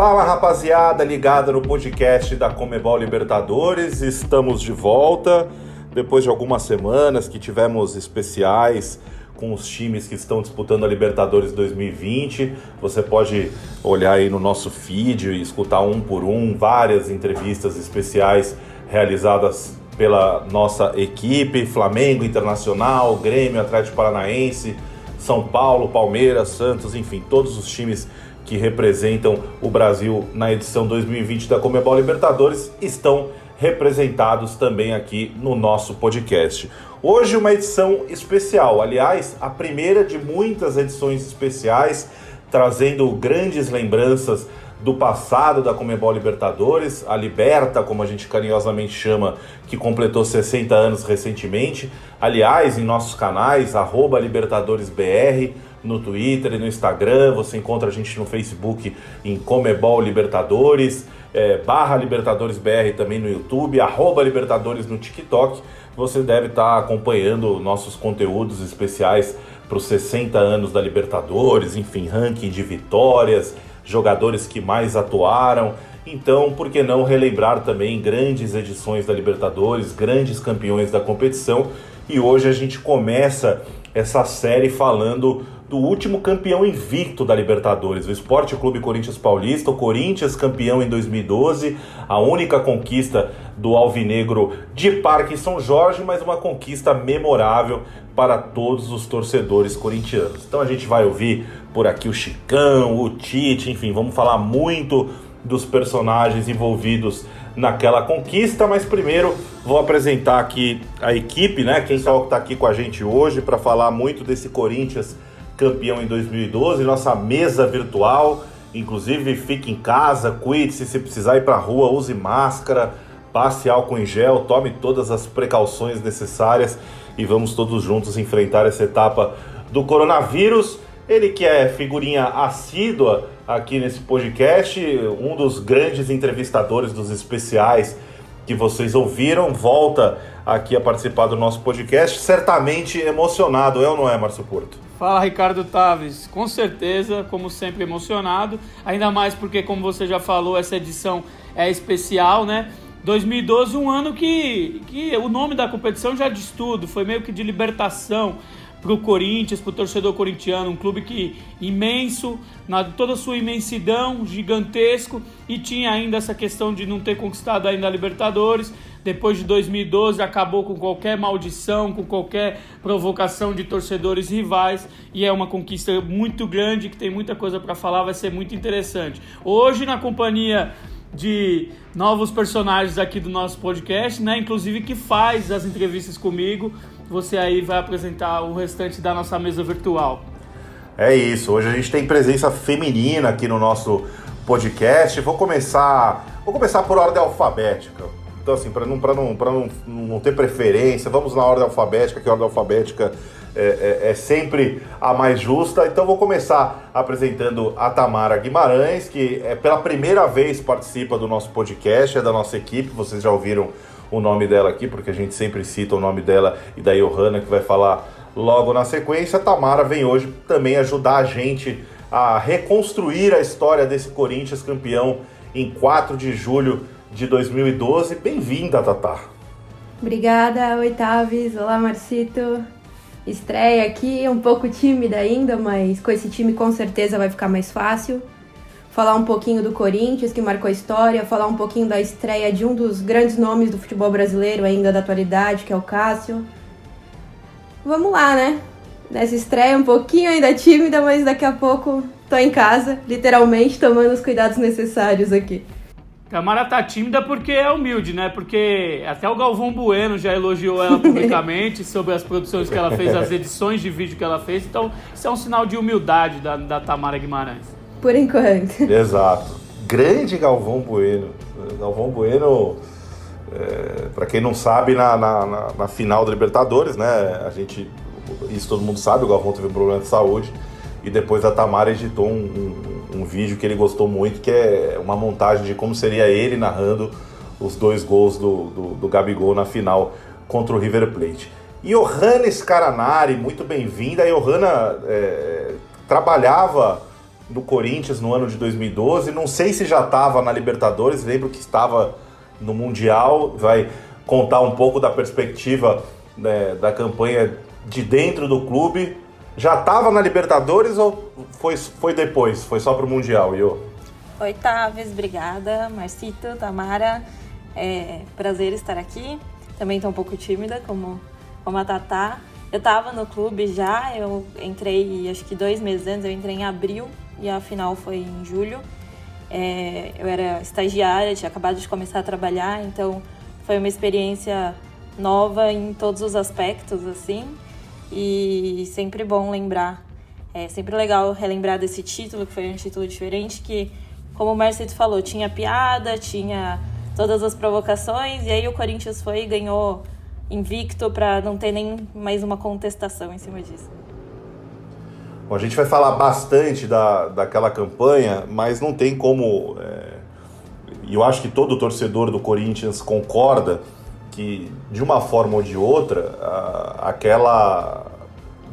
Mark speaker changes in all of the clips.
Speaker 1: Fala rapaziada, ligada no podcast da Comebol Libertadores, estamos de volta depois de algumas semanas que tivemos especiais com os times que estão disputando a Libertadores 2020. Você pode olhar aí no nosso feed e escutar um por um várias entrevistas especiais realizadas pela nossa equipe, Flamengo Internacional, Grêmio, Atlético Paranaense, São Paulo, Palmeiras, Santos, enfim, todos os times que representam o Brasil na edição 2020 da Comebol Libertadores estão representados também aqui no nosso podcast. Hoje uma edição especial, aliás, a primeira de muitas edições especiais trazendo grandes lembranças do passado da Comebol Libertadores, a Liberta, como a gente carinhosamente chama, que completou 60 anos recentemente. Aliás, em nossos canais, LibertadoresBR, no Twitter e no Instagram. Você encontra a gente no Facebook em Comebol Libertadores, é, barra Libertadores BR também no YouTube, arroba Libertadores no TikTok. Você deve estar acompanhando nossos conteúdos especiais para os 60 anos da Libertadores, enfim, ranking de vitórias, jogadores que mais atuaram. Então, por que não relembrar também grandes edições da Libertadores, grandes campeões da competição? E hoje a gente começa essa série falando do último campeão invicto da Libertadores, o Esporte Clube Corinthians Paulista, o Corinthians campeão em 2012, a única conquista do Alvinegro de Parque São Jorge, mas uma conquista memorável para todos os torcedores corintianos. Então a gente vai ouvir por aqui o Chicão, o Tite, enfim, vamos falar muito dos personagens envolvidos naquela conquista, mas primeiro vou apresentar aqui a equipe, né? Quem está aqui com a gente hoje para falar muito desse Corinthians campeão em 2012, nossa mesa virtual. Inclusive, fique em casa, cuide-se, se precisar ir para a rua, use máscara, passe álcool em gel, tome todas as precauções necessárias e vamos todos juntos enfrentar essa etapa do coronavírus. Ele que é figurinha assídua aqui nesse podcast, um dos grandes entrevistadores dos especiais que vocês ouviram, volta aqui a participar do nosso podcast, certamente emocionado, é ou não é, Márcio Porto?
Speaker 2: Fala Ricardo Taves, com certeza, como sempre, emocionado, ainda mais porque, como você já falou, essa edição é especial, né? 2012, um ano que, que o nome da competição já diz tudo, foi meio que de libertação para o Corinthians, para o torcedor corintiano, um clube que imenso, na toda a sua imensidão, gigantesco, e tinha ainda essa questão de não ter conquistado ainda a Libertadores depois de 2012 acabou com qualquer maldição, com qualquer provocação de torcedores rivais e é uma conquista muito grande que tem muita coisa para falar, vai ser muito interessante. Hoje na companhia de novos personagens aqui do nosso podcast, né, inclusive que faz as entrevistas comigo, você aí vai apresentar o restante da nossa mesa virtual.
Speaker 1: É isso. Hoje a gente tem presença feminina aqui no nosso podcast. Vou começar, vou começar por ordem alfabética. Então, assim, para não, não, não, não ter preferência, vamos na ordem alfabética, que a ordem alfabética é, é, é, sempre a mais justa. Então, vou começar apresentando a Tamara Guimarães, que é, pela primeira vez participa do nosso podcast, é da nossa equipe. Vocês já ouviram o nome dela aqui, porque a gente sempre cita o nome dela e da Johanna, que vai falar logo na sequência. A Tamara vem hoje também ajudar a gente a reconstruir a história desse Corinthians campeão em 4 de julho de 2012. Bem-vinda, Tatá.
Speaker 3: Obrigada, Oitaves. Olá, Marcito. Estreia aqui, um pouco tímida ainda, mas com esse time com certeza vai ficar mais fácil. Falar um pouquinho do Corinthians, que marcou a história, falar um pouquinho da estreia de um dos grandes nomes do futebol brasileiro ainda da atualidade, que é o Cássio. Vamos lá, né? Nessa estreia um pouquinho ainda tímida, mas daqui a pouco tô em casa, literalmente tomando os cuidados necessários aqui.
Speaker 2: Tamara tá tímida porque é humilde, né? Porque até o Galvão Bueno já elogiou ela publicamente sobre as produções que ela fez, as edições de vídeo que ela fez. Então, isso é um sinal de humildade da, da Tamara Guimarães.
Speaker 3: Por enquanto.
Speaker 1: Exato. Grande Galvão Bueno. Galvão Bueno, é, para quem não sabe, na, na, na, na final da Libertadores, né? A gente, isso todo mundo sabe, o Galvão teve um problema de saúde e depois a Tamara editou um, um, um, vídeo que ele gostou muito, que é uma montagem de como seria ele narrando os dois gols do, do, do Gabigol na final contra o River Plate. Johanna Scaranari, muito bem-vinda. A Johanna é, trabalhava do Corinthians no ano de 2012. Não sei se já estava na Libertadores, lembro que estava no Mundial. Vai contar um pouco da perspectiva né, da campanha de dentro do clube. Já estava na Libertadores ou foi, foi depois? Foi só para o Mundial, Iô?
Speaker 4: Oi, Taves, obrigada. Marcito, Tamara, é prazer estar aqui. Também estou um pouco tímida, como, como a Tatá. Eu estava no clube já, eu entrei acho que dois meses antes, eu entrei em abril e a final foi em julho. É, eu era estagiária, tinha acabado de começar a trabalhar, então foi uma experiência nova em todos os aspectos, assim, e sempre bom lembrar. É sempre legal relembrar desse título, que foi um título diferente, que, como o Marcito falou, tinha piada, tinha todas as provocações, e aí o Corinthians foi e ganhou invicto para não ter nem mais uma contestação em cima disso.
Speaker 1: Bom, a gente vai falar bastante da, daquela campanha, mas não tem como. E é, eu acho que todo torcedor do Corinthians concorda que, de uma forma ou de outra, aquela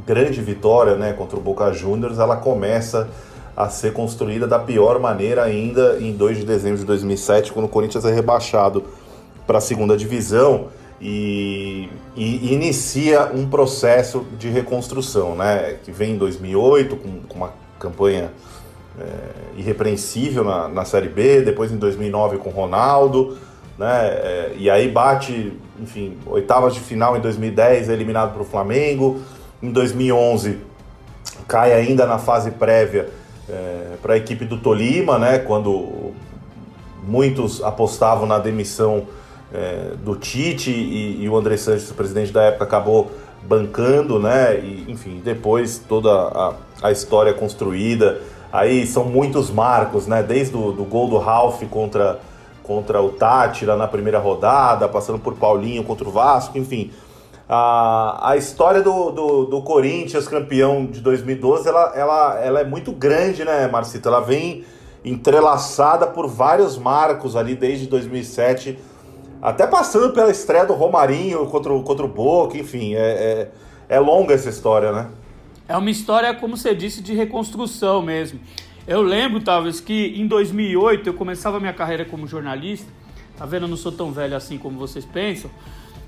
Speaker 1: grande vitória né, contra o Boca Juniors ela começa a ser construída da pior maneira ainda em 2 de dezembro de 2007, quando o Corinthians é rebaixado para a segunda divisão e, e, inicia um processo de reconstrução, né? Que vem em 2008 com, com uma campanha é, irrepreensível na, na Série B, depois em 2009 com Ronaldo, né? É, e aí bate, enfim, oitavas de final em 2010, é eliminado para o Flamengo. Em 2011 cai ainda na fase prévia é, para a equipe do Tolima, né? Quando muitos apostavam na demissão é, do Tite e, e, o André Sanches, o presidente da época, acabou bancando, né? E, enfim, depois toda a, a história construída. Aí são muitos marcos, né? Desde o do gol do Ralf contra, contra o Tátira na primeira rodada, passando por Paulinho contra o Vasco, enfim. A, a história do, do, do Corinthians, campeão de 2012, ela, ela, ela é muito grande, né, Marcito? Ela vem entrelaçada por vários marcos ali desde 2007 até passando pela estreia do Romarinho contra o, contra o Boca, enfim, é, é, é longa essa história, né?
Speaker 2: É uma história, como você disse, de reconstrução mesmo. Eu lembro, talvez, que em 2008 eu começava minha carreira como jornalista. Tá vendo? Eu não sou tão velho assim como vocês pensam.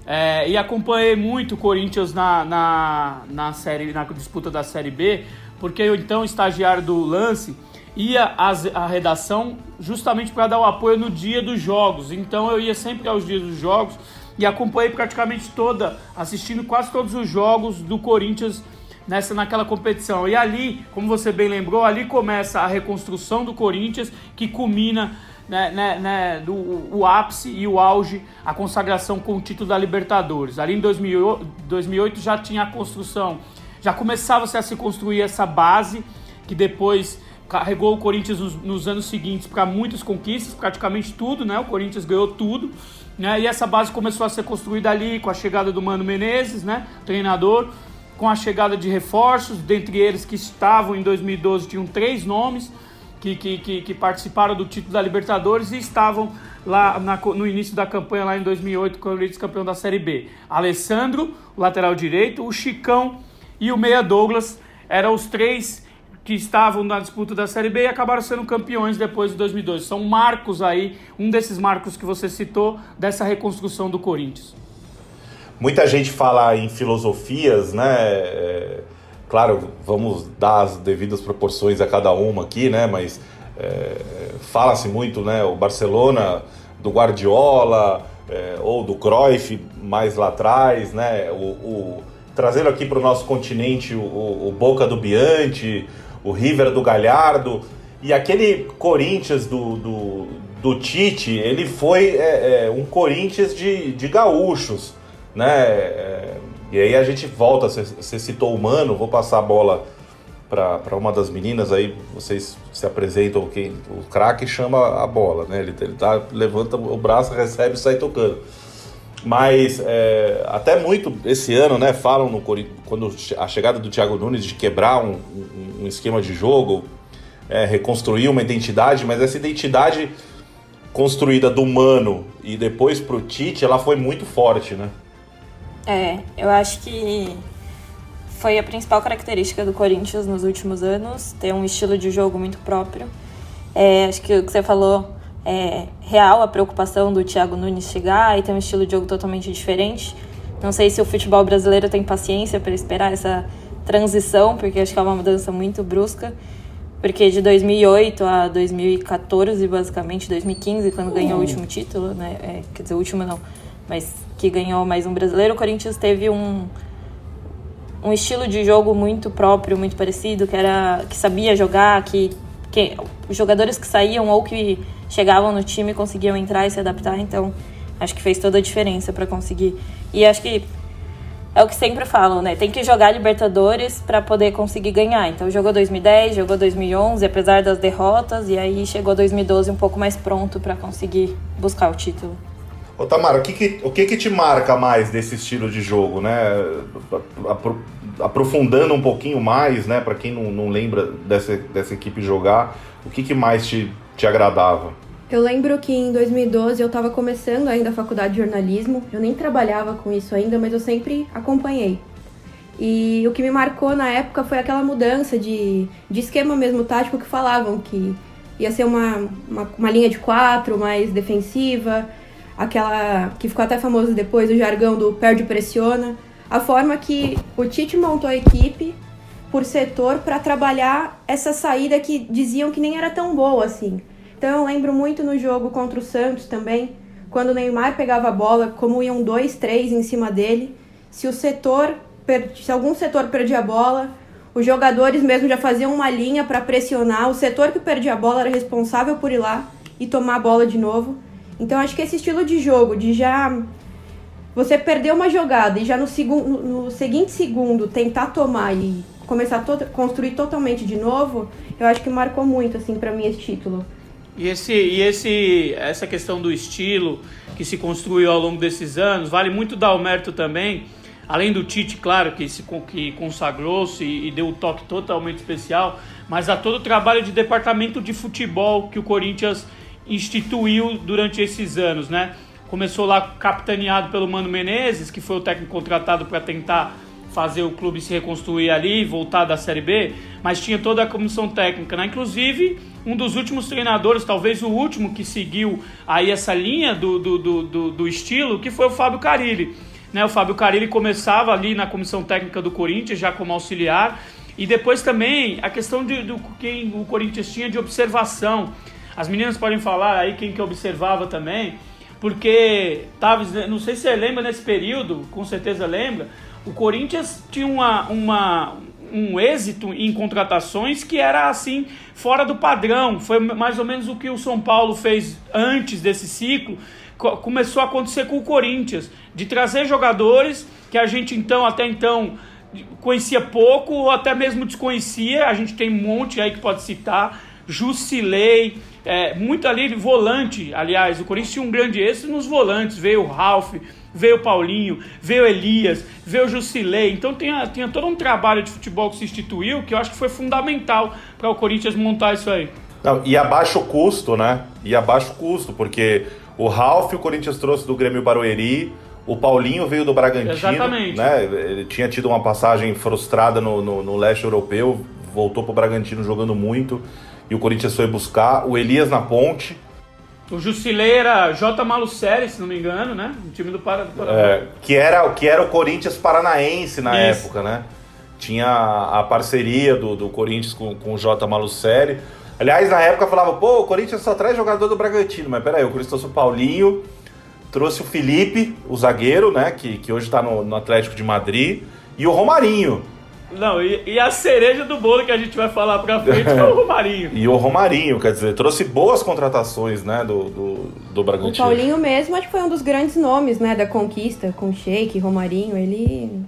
Speaker 2: É, e acompanhei muito o Corinthians na, na, na, série, na disputa da Série B, porque eu, então, estagiário do Lance, ia à redação justamente para dar o apoio no dia dos jogos. Então eu ia sempre aos dias dos jogos e acompanhei praticamente toda, assistindo quase todos os jogos do Corinthians nessa naquela competição. E ali, como você bem lembrou, ali começa a reconstrução do Corinthians que culmina né, né, né, do, o ápice e o auge, a consagração com o título da Libertadores. Ali em 2008, 2008 já tinha a construção, já começava -se a se construir essa base que depois carregou o Corinthians nos, nos anos seguintes para muitas conquistas, praticamente tudo, né? O Corinthians ganhou tudo, né? E essa base começou a ser construída ali com a chegada do Mano Menezes, né? Treinador, com a chegada de reforços, dentre eles que estavam em 2012 tinham três nomes que, que, que, que participaram do título da Libertadores e estavam lá na, no início da campanha lá em 2008 com o Corinthians campeão da Série B. Alessandro, o lateral direito, o Chicão e o Meia Douglas eram os três que estavam na disputa da Série B e acabaram sendo campeões depois de 2002. São marcos aí, um desses marcos que você citou, dessa reconstrução do Corinthians.
Speaker 1: Muita gente fala em filosofias, né? É, claro, vamos dar as devidas proporções a cada uma aqui, né? Mas é, fala-se muito, né? O Barcelona do Guardiola é, ou do Cruyff mais lá atrás, né? O, o trazendo aqui para o nosso continente o, o Boca do Biante, o River do Galhardo. E aquele Corinthians do, do, do Tite, ele foi é, é, um Corinthians de, de gaúchos, né? É, e aí a gente volta, você citou o vou passar a bola para uma das meninas aí, vocês se apresentam, quem, o craque chama a bola, né? Ele, ele tá, levanta o braço, recebe e sai tocando. Mas é, até muito esse ano, né? Falam no quando a chegada do Thiago Nunes de quebrar um, um, um esquema de jogo, é, reconstruir uma identidade, mas essa identidade construída do Mano e depois pro Tite, ela foi muito forte, né?
Speaker 4: É, eu acho que foi a principal característica do Corinthians nos últimos anos, ter um estilo de jogo muito próprio. É, acho que o que você falou é real, a preocupação do Thiago Nunes chegar e ter um estilo de jogo totalmente diferente. Não sei se o futebol brasileiro tem paciência para esperar essa transição, porque acho que é uma mudança muito brusca. Porque de 2008 a 2014, basicamente, 2015, quando ganhou o último título, né? É, quer dizer, o último não, mas que ganhou mais um brasileiro, o Corinthians teve um, um estilo de jogo muito próprio, muito parecido, que era que sabia jogar, que, que os jogadores que saíam ou que chegavam no time conseguiam entrar e se adaptar, então acho que fez toda a diferença para conseguir. E acho que é o que sempre falam, né? Tem que jogar Libertadores para poder conseguir ganhar. Então jogou 2010, jogou 2011, apesar das derrotas, e aí chegou 2012 um pouco mais pronto para conseguir buscar o título.
Speaker 1: Ô Tamara, o que que, o que que te marca mais desse estilo de jogo, né? Aprofundando um pouquinho mais, né? Para quem não, não lembra dessa, dessa equipe jogar, o que que mais te, te agradava?
Speaker 3: Eu lembro que em 2012 eu estava começando ainda a faculdade de jornalismo. Eu nem trabalhava com isso ainda, mas eu sempre acompanhei. E o que me marcou na época foi aquela mudança de, de esquema mesmo tático que falavam que ia ser uma, uma, uma linha de quatro mais defensiva, aquela que ficou até famosa depois, o jargão do perde pressiona. A forma que o Tite montou a equipe por setor para trabalhar essa saída que diziam que nem era tão boa assim. Então eu lembro muito no jogo contra o Santos também, quando o Neymar pegava a bola, como iam dois, três em cima dele. Se o setor, se algum setor perdia a bola, os jogadores mesmo já faziam uma linha para pressionar. O setor que perdia a bola era responsável por ir lá e tomar a bola de novo. Então acho que esse estilo de jogo, de já você perder uma jogada e já no, segundo, no seguinte segundo tentar tomar e começar a construir totalmente de novo, eu acho que marcou muito assim para mim esse título.
Speaker 2: E, esse, e esse, essa questão do estilo que se construiu ao longo desses anos, vale muito dar o mérito também, além do Tite, claro, que, se, que consagrou-se e, e deu um toque totalmente especial, mas a todo o trabalho de departamento de futebol que o Corinthians instituiu durante esses anos, né? Começou lá capitaneado pelo Mano Menezes, que foi o técnico contratado para tentar fazer o clube se reconstruir ali, voltar da Série B, mas tinha toda a comissão técnica, né? Inclusive, um dos últimos treinadores, talvez o último que seguiu aí essa linha do, do, do, do estilo, que foi o Fábio Carilli. Né? O Fábio Carilli começava ali na comissão técnica do Corinthians, já como auxiliar, e depois também a questão de, do quem o Corinthians tinha de observação. As meninas podem falar aí quem que observava também, porque tava, não sei se você lembra nesse período, com certeza lembra, o Corinthians tinha uma, uma, um êxito em contratações que era assim fora do padrão. Foi mais ou menos o que o São Paulo fez antes desse ciclo. Começou a acontecer com o Corinthians, de trazer jogadores que a gente então até então conhecia pouco ou até mesmo desconhecia. A gente tem um monte aí que pode citar. Jusilei, é, muito ali volante, aliás, o Corinthians tinha um grande êxito nos volantes, veio o Ralph, veio o Paulinho, veio o Elias, veio o Jusilei. Então tinha, tinha todo um trabalho de futebol que se instituiu que eu acho que foi fundamental para o Corinthians montar isso aí.
Speaker 1: Não, e a baixo custo, né? E a baixo custo, porque o Ralph o Corinthians trouxe do Grêmio Barueri, o Paulinho veio do Bragantino. Exatamente. Né? Ele tinha tido uma passagem frustrada no, no, no leste europeu, voltou para o Bragantino jogando muito, e o Corinthians foi buscar. O Elias na ponte
Speaker 2: o Jusilei era J. Malucelli, se não me engano, né? O time do Paraná.
Speaker 1: É, que, era, que era o Corinthians Paranaense na Isso. época, né? Tinha a parceria do, do Corinthians com, com o J. Malucelli. Aliás, na época falava, pô, o Corinthians só traz jogador do Bragantino. Mas peraí, o Corinthians trouxe o Paulinho, trouxe o Felipe, o zagueiro, né? Que, que hoje está no, no Atlético de Madrid, e o Romarinho.
Speaker 2: Não, e, e, a cereja do bolo que a gente vai falar pra frente é o Romarinho.
Speaker 1: e o Romarinho, quer dizer, trouxe boas contratações, né, do, do, do Bragantino.
Speaker 3: O Paulinho mesmo, acho que foi um dos grandes nomes, né, da conquista, com Sheik, Romarinho, ele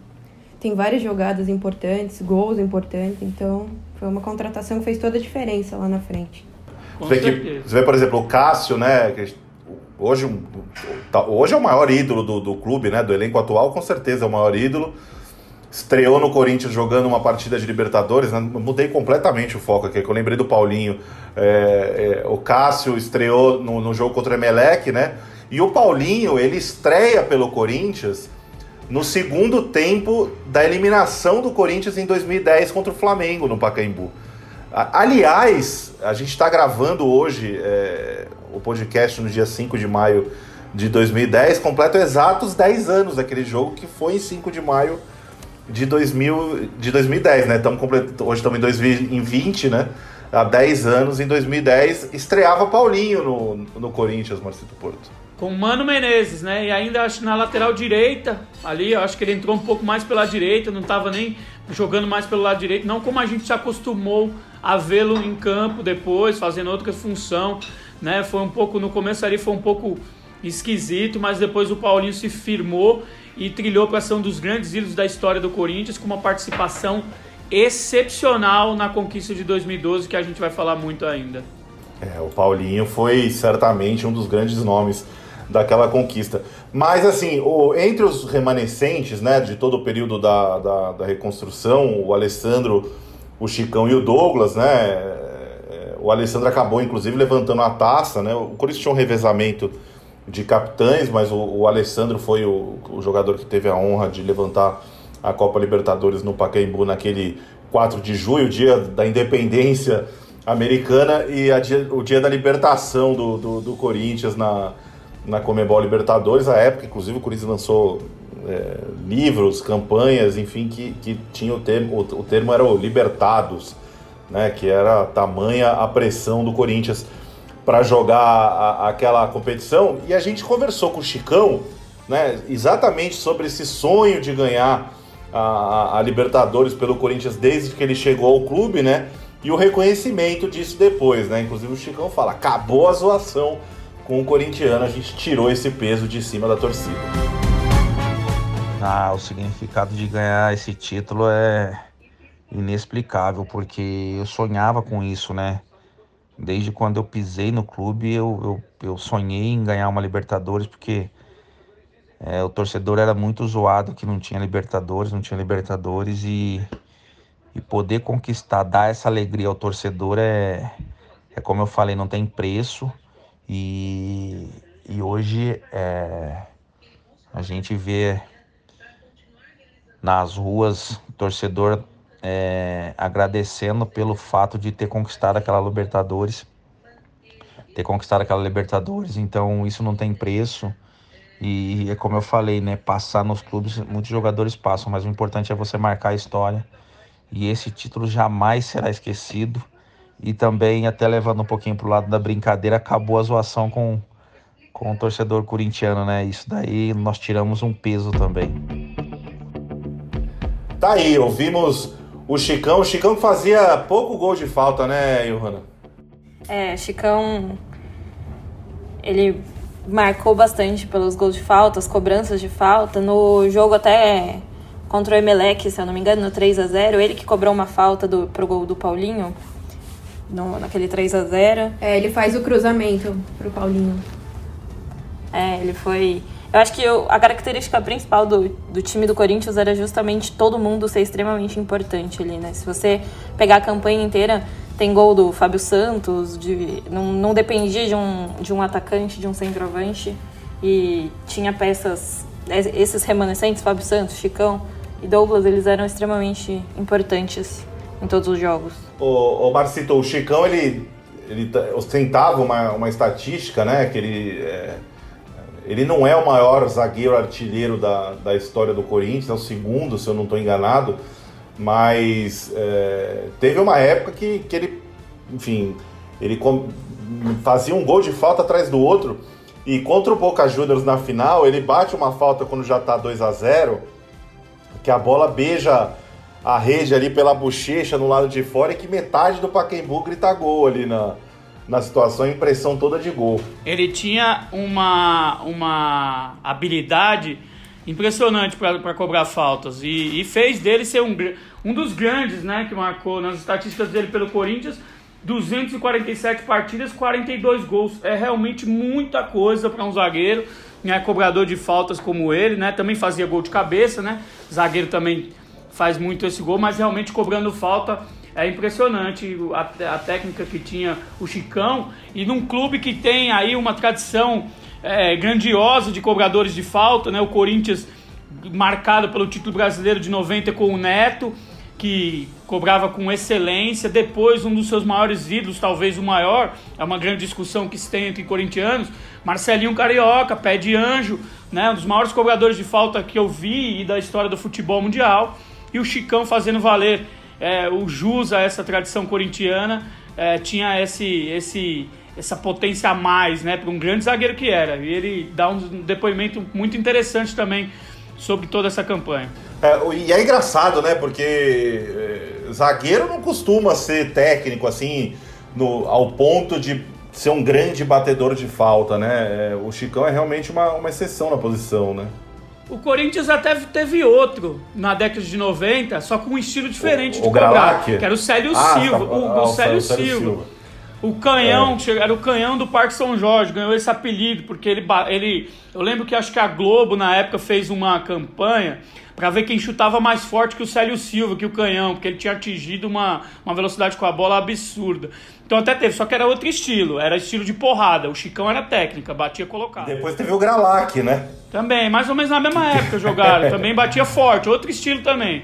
Speaker 3: tem várias jogadas importantes, gols importantes, então foi uma contratação que fez toda a diferença lá na frente.
Speaker 1: Você vê, que, você vê, por exemplo, o Cássio, né, hoje, tá, hoje é o maior ídolo do, do clube, né, do elenco atual, com certeza é o maior ídolo, estreou no Corinthians jogando uma partida de Libertadores, né? mudei completamente o foco aqui, que eu lembrei do Paulinho. É, é, o Cássio estreou no, no, jogo contra o Emelec, né? E o Paulinho, ele estreia pelo Corinthians no segundo tempo da eliminação do Corinthians em 2010 contra o Flamengo no Pacaembu. Aliás, a gente está gravando hoje é, o podcast no dia 5 de maio de 2010, completo exatos 10 anos daquele jogo que foi em 5 de maio de, 2000, de 2010, né? Tamo. Hoje estamos em 2020, né? Há 10 anos, em 2010, estreava Paulinho no, no Corinthians, Marcito Porto.
Speaker 2: Com Mano Menezes, né? E ainda acho na lateral direita, ali, acho que ele entrou um pouco mais pela direita, não estava nem jogando mais pelo lado direito, não como a gente se acostumou a vê-lo em campo depois, fazendo outra função, né? Foi um pouco, no começo ali foi um pouco esquisito, mas depois o Paulinho se firmou e trilhou para ser um dos grandes ídolos da história do Corinthians, com uma participação excepcional na conquista de 2012, que a gente vai falar muito ainda.
Speaker 1: É, o Paulinho foi certamente um dos grandes nomes daquela conquista. Mas assim, o, entre os remanescentes, né, de todo o período da, da, da reconstrução, o Alessandro, o Chicão e o Douglas, né, é, o Alessandro acabou inclusive levantando a taça, né, o Corinthians tinha um revezamento de capitães, mas o, o Alessandro foi o, o, jogador que teve a honra de levantar a Copa Libertadores no Pacaembu naquele 4 de julho, dia da independência americana e dia, o dia da libertação do, do, do, Corinthians na, na Comebol Libertadores. A época, inclusive, o Corinthians lançou é, livros, campanhas, enfim, que, que tinha o termo, o, o termo era o Libertados, né, que era tamanha a pressão do Corinthians para jogar a, aquela competição. E a gente conversou com o Chicão né, exatamente sobre esse sonho de ganhar a, a, Libertadores pelo Corinthians desde que ele chegou ao clube, né? E o reconhecimento disso depois, né? Inclusive o Chicão fala: acabou a zoação com o corintiano, a gente tirou esse peso de cima da torcida.
Speaker 5: Ah, o significado de ganhar esse título é inexplicável, porque eu sonhava com isso, né? Desde quando eu pisei no clube, eu, eu, eu sonhei em ganhar uma Libertadores, porque é, o torcedor era muito zoado que não tinha Libertadores, não tinha Libertadores e, e poder conquistar, dar essa alegria ao torcedor é, é como eu falei, não tem preço. E, e hoje é, a gente vê nas ruas torcedor é, agradecendo pelo fato de ter conquistado aquela Libertadores, ter conquistado aquela Libertadores. Então isso não tem preço. E é como eu falei, né? Passar nos clubes, muitos jogadores passam, mas o importante é você marcar a história. E esse título jamais será esquecido. E também, até levando um pouquinho pro lado da brincadeira, acabou a zoação com, com o torcedor corintiano, né? Isso daí nós tiramos um peso também.
Speaker 1: Tá aí, ouvimos o Chicão, o Chicão que fazia pouco gol de falta, né, Johanna?
Speaker 4: É, Chicão. Ele marcou bastante pelos gols de falta, as cobranças de falta. No jogo até contra o Emelec, se eu não me engano, no 3 a 0 ele que cobrou uma falta do, pro gol do Paulinho, no, naquele 3 a 0
Speaker 3: É, ele faz o cruzamento pro Paulinho.
Speaker 4: É, ele foi eu acho que eu, a característica principal do, do time do Corinthians era justamente todo mundo ser extremamente importante ali, né? Se você pegar a campanha inteira, tem gol do Fábio Santos, de, não, não dependia de um, de um atacante, de um centroavante, e tinha peças, esses remanescentes, Fábio Santos, Chicão e Douglas, eles eram extremamente importantes em todos os jogos.
Speaker 1: O, o Marcito, o Chicão, ele, ele ostentava uma, uma estatística, né, que ele... É ele não é o maior zagueiro artilheiro da, da história do Corinthians, é o segundo, se eu não estou enganado, mas é, teve uma época que, que ele, enfim, ele fazia um gol de falta atrás do outro, e contra o Boca Juniors na final, ele bate uma falta quando já está 2 a 0 que a bola beija a rede ali pela bochecha no lado de fora e que metade do Pacaembu grita gol ali na, na situação, a impressão toda de gol.
Speaker 2: Ele tinha uma, uma habilidade impressionante para cobrar faltas e, e, fez dele ser um, um dos grandes, né, que marcou nas estatísticas dele pelo Corinthians. 247 partidas, 42 gols. É realmente muita coisa para um zagueiro, né, cobrador de faltas como ele, né? Também fazia gol de cabeça, né? Zagueiro também faz muito esse gol, mas realmente cobrando falta é impressionante a, a, técnica que tinha o Chicão e num clube que tem aí uma tradição é, grandiosa de cobradores de falta, né? O Corinthians marcado pelo título brasileiro de 90 com o Neto, que cobrava com excelência. Depois, um dos seus maiores ídolos, talvez o maior, é uma grande discussão que se tem entre corintianos, Marcelinho Carioca, pé de anjo, né, um dos maiores cobradores de falta que eu vi e da história do futebol mundial. E o Chicão fazendo valer é, o jus a essa tradição corintiana, é, tinha esse, esse, essa potência a mais, né, para um grande zagueiro que era. E ele dá um depoimento muito interessante também sobre toda essa campanha.
Speaker 1: É, e é engraçado, né? Porque é, zagueiro não costuma ser técnico assim, no, ao ponto de ser um grande batedor de falta, né? É, o Chicão é realmente uma, uma exceção na posição, né?
Speaker 2: O Corinthians até teve outro na década de 90, só com um estilo diferente
Speaker 1: o,
Speaker 2: de
Speaker 1: o
Speaker 2: cobrar, que era o Célio
Speaker 1: ah,
Speaker 2: Silva.
Speaker 1: Tá,
Speaker 2: o,
Speaker 1: ah,
Speaker 2: o Célio, Célio Silva. Silva. O canhão, é. era o canhão do Parque São Jorge, ganhou esse apelido, porque ele, ele. Eu lembro que acho que a Globo na época fez uma campanha para ver quem chutava mais forte que o Célio Silva, que o canhão, porque ele tinha atingido uma, uma velocidade com a bola absurda. Então até teve, só que era outro estilo, era estilo de porrada. O Chicão era técnica, batia colocado.
Speaker 1: Depois teve o Gralac, né?
Speaker 2: Também, mais ou menos na mesma época jogaram. também batia forte, outro estilo também.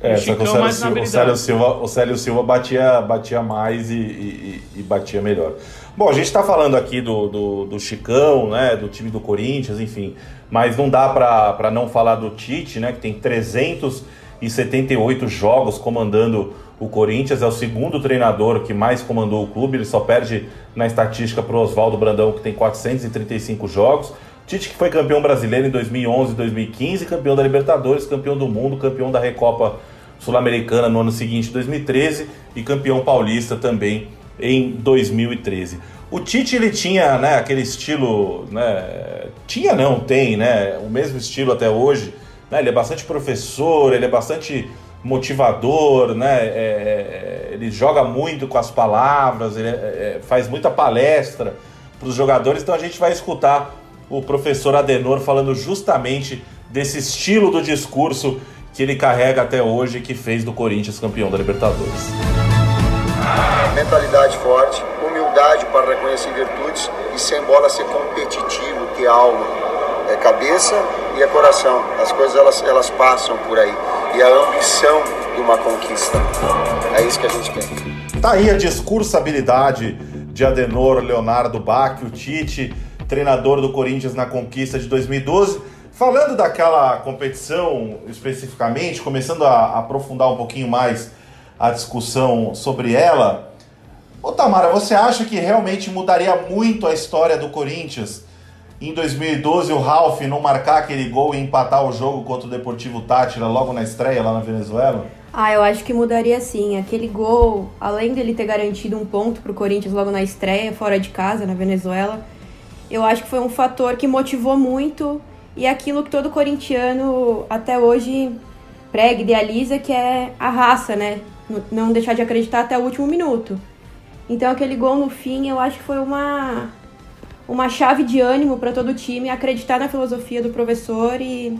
Speaker 1: É, o Chicão o mais Silva, o Célio Silva, o Célio Silva batia, batia mais e, e, e batia melhor. Bom, a gente está falando aqui do, do, do, Chicão, né, do time do Corinthians, enfim, mas não dá para não falar do Tite, né, que tem 378 jogos comandando o Corinthians, é o segundo treinador que mais comandou o clube, ele só perde na estatística para o Oswaldo Brandão, que tem 435 jogos. Tite que foi campeão brasileiro em 2011 e 2015, campeão da Libertadores, campeão do mundo, campeão da Recopa Sul-Americana no ano seguinte, 2013, e campeão paulista também em 2013. O Tite ele tinha, né, aquele estilo, né, tinha não, tem, né, o mesmo estilo até hoje, né, ele é bastante professor, ele é bastante motivador, né? É, ele joga muito com as palavras, ele é, é faz muita palestra para os jogadores. Então a gente vai escutar o professor Adenor falando justamente desse estilo do discurso que ele carrega até hoje, que fez do Corinthians campeão da Libertadores.
Speaker 6: Mentalidade forte, humildade para reconhecer virtudes e sem bola ser competitivo, ter alma. É cabeça e é coração. As coisas elas, elas passam por aí e a ambição de uma conquista. É isso que a gente quer.
Speaker 1: Tá aí a discursabilidade de Adenor Leonardo Bach, o Tite, treinador do Corinthians na conquista de 2012. Falando daquela competição especificamente, começando a aprofundar um pouquinho mais a discussão sobre ela. Ô Tamara, você acha que realmente mudaria muito a história do Corinthians em 2012 o Ralph não marcar aquele gol e empatar o jogo contra o Deportivo Tátira logo na estreia lá na Venezuela?
Speaker 3: Ah, eu acho que mudaria sim. Aquele gol, além dele ter garantido um ponto pro Corinthians logo na estreia, fora de casa, na Venezuela, eu acho que foi um fator que motivou muito e é aquilo que todo corintiano até hoje prega, idealiza, que é a raça, né? Não deixar de acreditar até o último minuto. Então aquele gol no fim, eu acho que foi uma uma chave de ânimo para todo o time acreditar na filosofia do professor e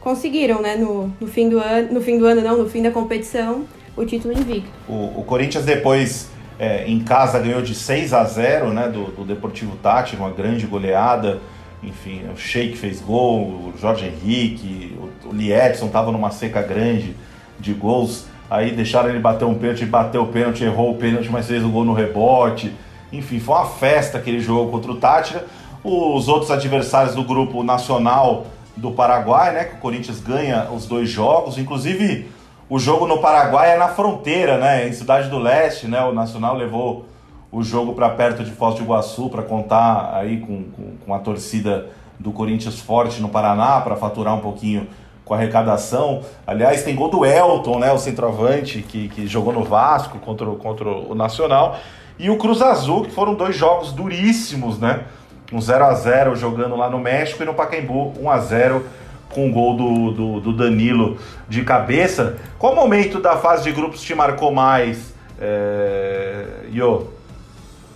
Speaker 3: conseguiram, né, no, no fim do ano, no fim do ano não, no fim da competição, o título invicto.
Speaker 1: O, o Corinthians depois é, em casa ganhou de 6 a 0, né, do, do Deportivo Tati, uma grande goleada. Enfim, o Sheik fez gol, o Jorge Henrique, o, o Liedson estava numa seca grande de gols. Aí deixaram ele bater um pênalti, bateu o pênalti, errou o pênalti, mas fez o gol no rebote. Enfim, foi uma festa aquele jogo contra o Tátira. Os outros adversários do grupo nacional do Paraguai, né? Que o Corinthians ganha os dois jogos. Inclusive, o jogo no Paraguai é na fronteira, né? Em Cidade do Leste, né? O Nacional levou o jogo para perto de Foz do Iguaçu para contar aí com, com, com, a torcida do Corinthians forte no Paraná para faturar um pouquinho com arrecadação. Aliás, tem gol do Elton, né? O centroavante que, que jogou no Vasco contra, contra o Nacional e o Cruz Azul, que foram dois jogos duríssimos, né? Um 0 a 0 jogando lá no México e no Pacaembu 1 a 0 com o gol do, do, do Danilo de cabeça. Qual momento da fase de grupos te marcou mais, é... Yo?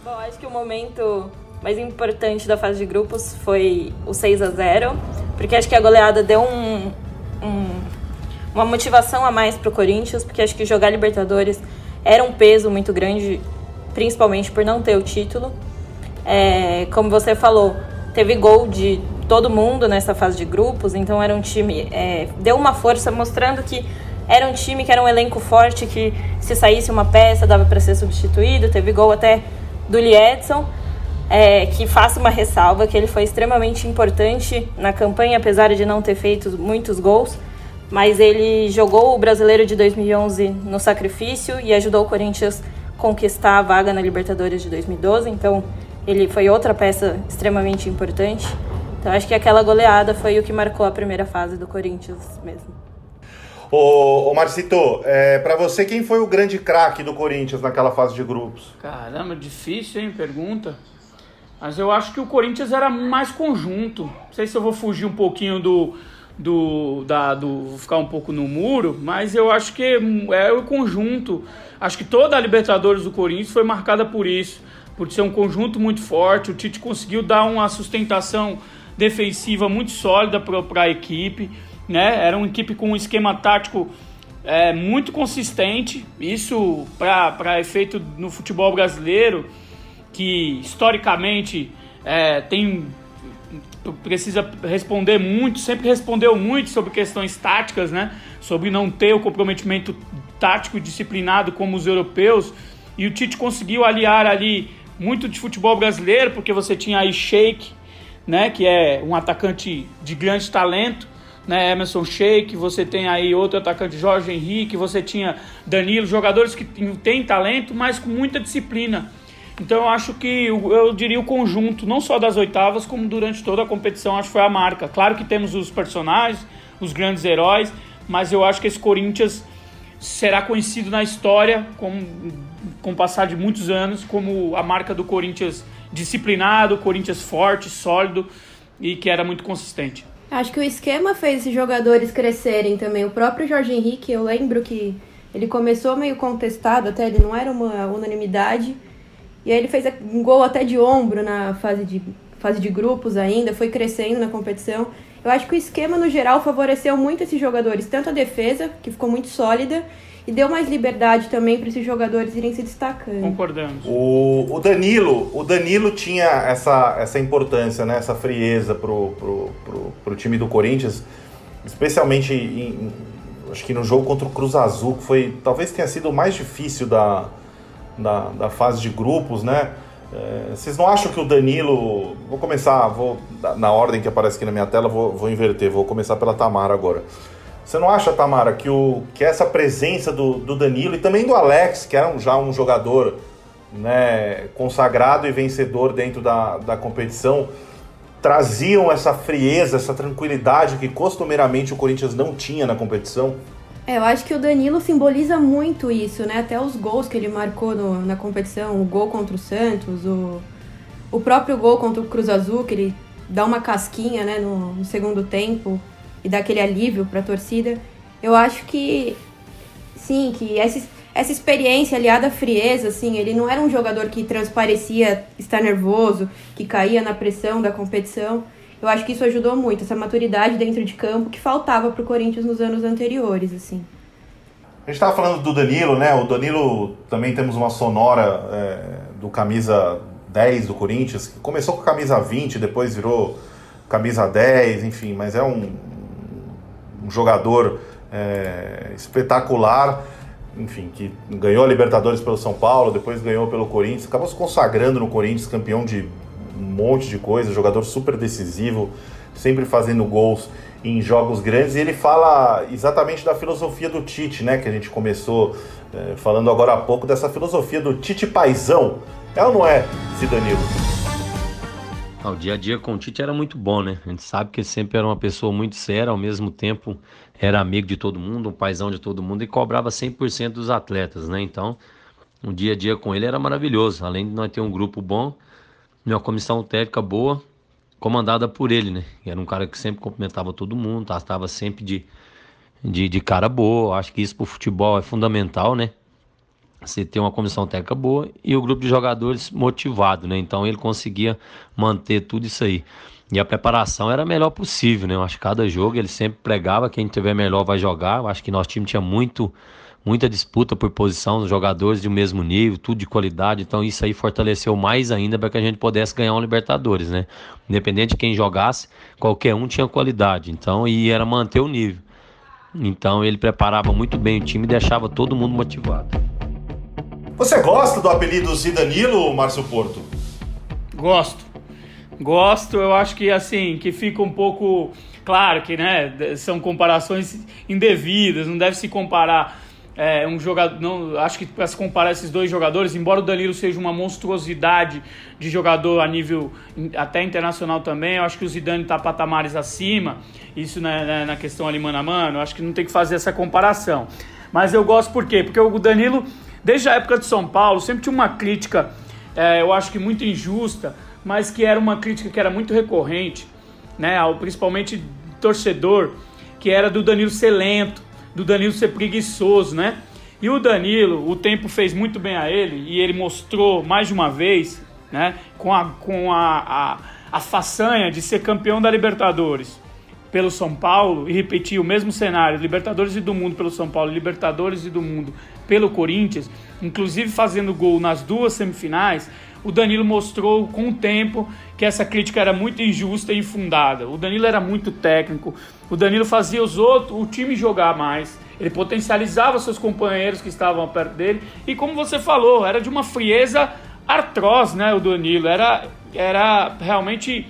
Speaker 4: Bom, acho que o momento mais importante da fase de grupos foi o 6 a 0 porque acho que a goleada deu um, um, uma motivação a mais para o Corinthians, porque acho que jogar Libertadores era um peso muito grande principalmente por não ter o título. É, como você falou, teve gol de todo mundo nessa fase de grupos, então era um time é, deu uma força mostrando que era um time que era um elenco forte que se saísse uma peça dava para ser substituído, teve gol até do Liedson, é, que faça uma ressalva que ele foi extremamente importante na campanha, apesar de não ter feito muitos gols, mas ele jogou o Brasileiro de 2011 no sacrifício e ajudou o Corinthians conquistar a vaga na Libertadores de 2012, então ele foi outra peça extremamente importante. Então acho que aquela goleada foi o que marcou a primeira fase do Corinthians mesmo.
Speaker 1: Ô, ô Marcito, é, para você, quem foi o grande craque do Corinthians naquela fase de grupos?
Speaker 2: Caramba, difícil, hein? Pergunta. Mas eu acho que o Corinthians era mais conjunto. Não sei se eu vou fugir um pouquinho do. do, da, do ficar um pouco no muro, mas eu acho que é o conjunto. Acho que toda a Libertadores do Corinthians foi marcada por isso por ser um conjunto muito forte. O Tite conseguiu dar uma sustentação defensiva muito sólida para a equipe. Né? Era uma equipe com um esquema tático é, muito consistente. Isso para efeito no futebol brasileiro, que historicamente é, tem precisa responder muito, sempre respondeu muito sobre questões táticas, né? Sobre não ter o comprometimento tático e disciplinado como os europeus. E o Tite conseguiu aliar ali muito de futebol brasileiro, porque você tinha aí Sheik, né, que é um atacante de grande talento, né, Emerson Sheik, você tem aí outro atacante Jorge Henrique, você tinha Danilo, jogadores que têm talento, mas com muita disciplina. Então eu acho que eu diria o conjunto, não só das oitavas, como durante toda a competição, acho que foi a marca. Claro que temos os personagens, os grandes heróis, mas eu acho que esse Corinthians será conhecido na história com, com o passar de muitos anos como a marca do Corinthians disciplinado, Corinthians forte, sólido e que era muito consistente.
Speaker 3: Acho que o esquema fez esses jogadores crescerem também. O próprio Jorge Henrique, eu lembro que ele começou meio contestado, até ele não era uma unanimidade. E aí ele fez um gol até de ombro na fase de, fase de grupos ainda, foi crescendo na competição. Eu acho que o esquema, no geral, favoreceu muito esses jogadores, tanto a defesa, que ficou muito sólida, e deu mais liberdade também para esses jogadores irem se destacando.
Speaker 2: Concordamos.
Speaker 1: O, o, Danilo, o Danilo tinha essa, essa importância, né, essa frieza pro, pro, pro, pro time do Corinthians, especialmente em, acho que no jogo contra o Cruz Azul, que foi talvez tenha sido o mais difícil da, da, da fase de grupos, né? É, vocês não acham que o Danilo. Vou começar, vou na ordem que aparece aqui na minha tela, vou, vou inverter, vou começar pela Tamara agora. Você não acha, Tamara, que, o, que essa presença do, do Danilo e também do Alex, que era um, já um jogador né, consagrado e vencedor dentro da, da competição, traziam essa frieza, essa tranquilidade que costumeiramente o Corinthians não tinha na competição?
Speaker 3: É, eu acho que o Danilo simboliza muito isso, né? Até os gols que ele marcou no, na competição, o gol contra o Santos, o, o próprio gol contra o Cruz Azul, que ele dá uma casquinha né, no, no segundo tempo e dá aquele alívio para a torcida. Eu acho que, sim, que essa, essa experiência aliada à frieza, assim, ele não era um jogador que transparecia estar nervoso, que caía na pressão da competição. Eu acho que isso ajudou muito, essa maturidade dentro de campo que faltava para o Corinthians nos anos anteriores, assim.
Speaker 1: A gente estava falando do Danilo, né? O Danilo também temos uma sonora é, do camisa 10 do Corinthians, que começou com camisa 20, depois virou camisa 10, enfim, mas é um, um jogador é, espetacular, enfim, que ganhou a Libertadores pelo São Paulo, depois ganhou pelo Corinthians, acabou se consagrando no Corinthians, campeão de um monte de coisa, jogador super decisivo, sempre fazendo gols em jogos grandes. E ele fala exatamente da filosofia do Tite, né? Que a gente começou é, falando agora há pouco, dessa filosofia do Tite paisão. É ou não é, Cidanilo?
Speaker 7: Ah, o dia a dia com o Tite era muito bom, né? A gente sabe que ele sempre era uma pessoa muito séria, ao mesmo tempo era amigo de todo mundo, um paizão de todo mundo e cobrava 100% dos atletas, né? Então, o dia a dia com ele era maravilhoso. Além de nós ter um grupo bom, uma comissão técnica boa, comandada por ele, né? Era um cara que sempre cumprimentava todo mundo, estava sempre de, de, de cara boa. Acho que isso para o futebol é fundamental, né? Você ter uma comissão técnica boa e o grupo de jogadores motivado, né? Então ele conseguia manter tudo isso aí. E a preparação era a melhor possível, né? Eu acho que cada jogo ele sempre pregava quem tiver melhor vai jogar. Eu acho que nosso time tinha muito muita disputa por posição dos jogadores de mesmo nível, tudo de qualidade. Então isso aí fortaleceu mais ainda para que a gente pudesse ganhar um Libertadores, né? Independente de quem jogasse, qualquer um tinha qualidade. Então e era manter o nível. Então ele preparava muito bem o time e deixava todo mundo motivado.
Speaker 1: Você gosta do apelido Zidanilo, Márcio Porto?
Speaker 2: Gosto. Gosto, eu acho que assim, que fica um pouco claro que, né, são comparações indevidas, não deve se comparar é, um jogador, não, acho que para se comparar esses dois jogadores, embora o Danilo seja uma monstruosidade de jogador a nível até internacional também, eu acho que o Zidane está patamares acima, isso né, na questão ali mano a mano, eu acho que não tem que fazer essa comparação. Mas eu gosto por quê? Porque o Danilo, desde a época de São Paulo, sempre tinha uma crítica, é, eu acho que muito injusta, mas que era uma crítica que era muito recorrente, né, ao, principalmente torcedor, que era do Danilo ser lento, do Danilo ser preguiçoso, né? E o Danilo, o tempo fez muito bem a ele e ele mostrou mais de uma vez, né, com a, com a, a, a façanha de ser campeão da Libertadores pelo São Paulo e repetir o mesmo cenário, Libertadores e do Mundo pelo São Paulo, Libertadores e do Mundo pelo Corinthians, inclusive fazendo gol nas duas semifinais, o Danilo mostrou com o tempo que essa crítica era muito injusta e infundada. O Danilo era muito técnico, o Danilo fazia os outros, o time jogar mais, ele potencializava seus companheiros que estavam perto dele e como você falou, era de uma frieza atroz, né, o Danilo, era era realmente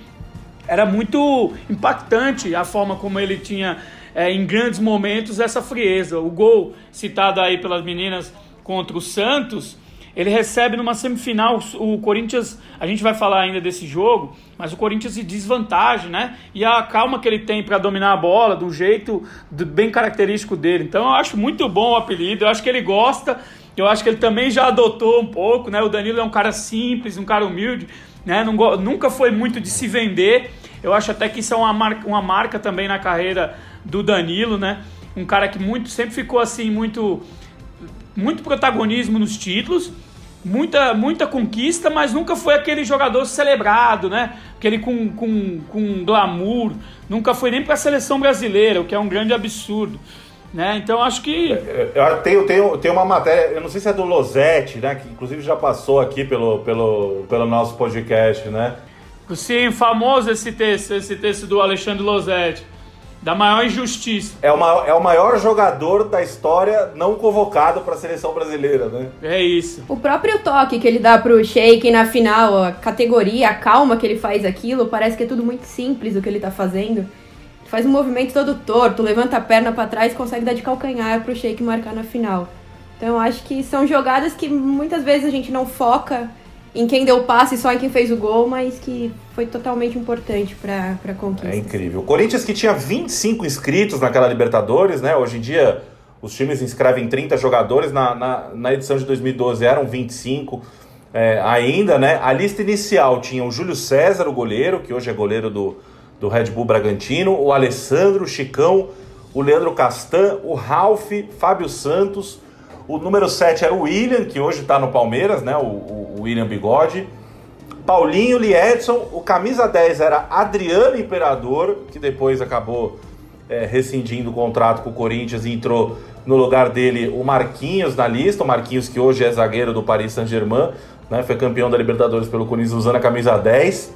Speaker 2: era muito impactante a forma como ele tinha é, em grandes momentos essa frieza. O gol citado aí pelas meninas contra o Santos, ele recebe numa semifinal o Corinthians, a gente vai falar ainda desse jogo, mas o Corinthians de desvantagem, né? E a calma que ele tem para dominar a bola, do jeito bem característico dele. Então eu acho muito bom o apelido, eu acho que ele gosta, eu acho que ele também já adotou um pouco, né? O Danilo é um cara simples, um cara humilde, né? Nunca foi muito de se vender. Eu acho até que isso é uma marca, uma marca também na carreira do Danilo, né? Um cara que muito sempre ficou assim muito muito protagonismo nos títulos muita, muita conquista, mas nunca foi aquele jogador celebrado, né? Aquele com, com, com glamour. Nunca foi nem para a seleção brasileira, o que é um grande absurdo. Né? Então acho que.
Speaker 1: Eu tenho, tenho, tenho uma matéria, eu não sei se é do Losetti, né? Que inclusive já passou aqui pelo, pelo, pelo nosso podcast, né?
Speaker 2: Sim, famoso esse texto, esse texto do Alexandre Losetti da maior injustiça.
Speaker 1: É o maior, é o maior jogador da história não convocado para a seleção brasileira, né?
Speaker 2: É isso.
Speaker 3: O próprio toque que ele dá pro Sheik na final, a categoria, a calma que ele faz aquilo, parece que é tudo muito simples o que ele tá fazendo. Faz um movimento todo torto, levanta a perna para trás e consegue dar de calcanhar pro Sheik marcar na final. Então eu acho que são jogadas que muitas vezes a gente não foca em quem deu passe, só em quem fez o gol, mas que foi totalmente importante para a conquista.
Speaker 1: É incrível. O Corinthians que tinha 25 inscritos naquela Libertadores, né? Hoje em dia os times inscrevem 30 jogadores, na, na, na edição de 2012 eram 25 é, ainda, né? A lista inicial tinha o Júlio César, o goleiro, que hoje é goleiro do, do Red Bull Bragantino, o Alessandro, o Chicão, o Leandro Castan, o Ralph, Fábio Santos, o número 7 era o William, que hoje está no Palmeiras, né? O, o, William Bigode. Paulinho Liedson. O camisa 10 era Adriano Imperador, que depois acabou é, rescindindo o contrato com o Corinthians e entrou no lugar dele o Marquinhos na lista. O Marquinhos, que hoje é zagueiro do Paris Saint-Germain, né? Foi campeão da Libertadores pelo Corinthians usando a camisa 10.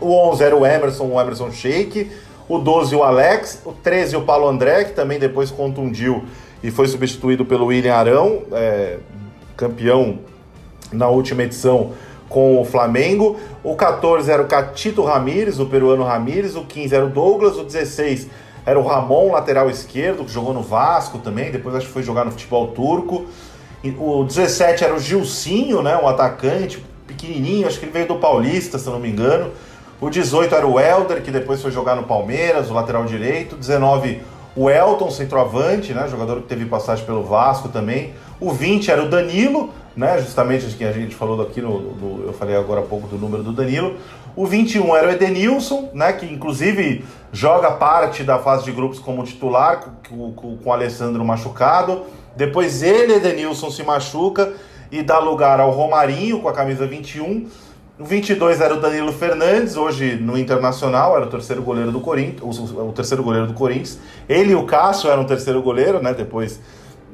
Speaker 1: O 11 era o Emerson, o Emerson Sheik. O 12 o Alex. O 13 o Paulo André, que também depois contundiu e foi substituído pelo William Arão, é, campeão na última edição com o Flamengo. O 14 era o Catito Ramírez, o peruano Ramírez. O 15 era o Douglas. O 16 era o Ramon, lateral esquerdo, que jogou no Vasco também. Depois acho que foi jogar no futebol turco. O 17 era o Gilcinho, né, um atacante pequenininho, acho que ele veio do Paulista, se não me engano. O 18 era o Helder, que depois foi jogar no Palmeiras, o lateral direito. 19 o Elton, centroavante, né, jogador que teve passagem pelo Vasco também. O 20 era o Danilo, né, justamente que a gente falou aqui no, no, eu falei agora há pouco do número do Danilo. O 21 era o Edenilson, né, que inclusive joga parte da fase de grupos como titular, com, com, com o Alessandro machucado. Depois ele, Edenilson, se machuca e dá lugar ao Romarinho com a camisa 21. O 22 era o Danilo Fernandes, hoje no Internacional, era o terceiro goleiro do Corinthians, o, terceiro goleiro do Corinthians. Ele e o Cássio eram o terceiro goleiro, né? Depois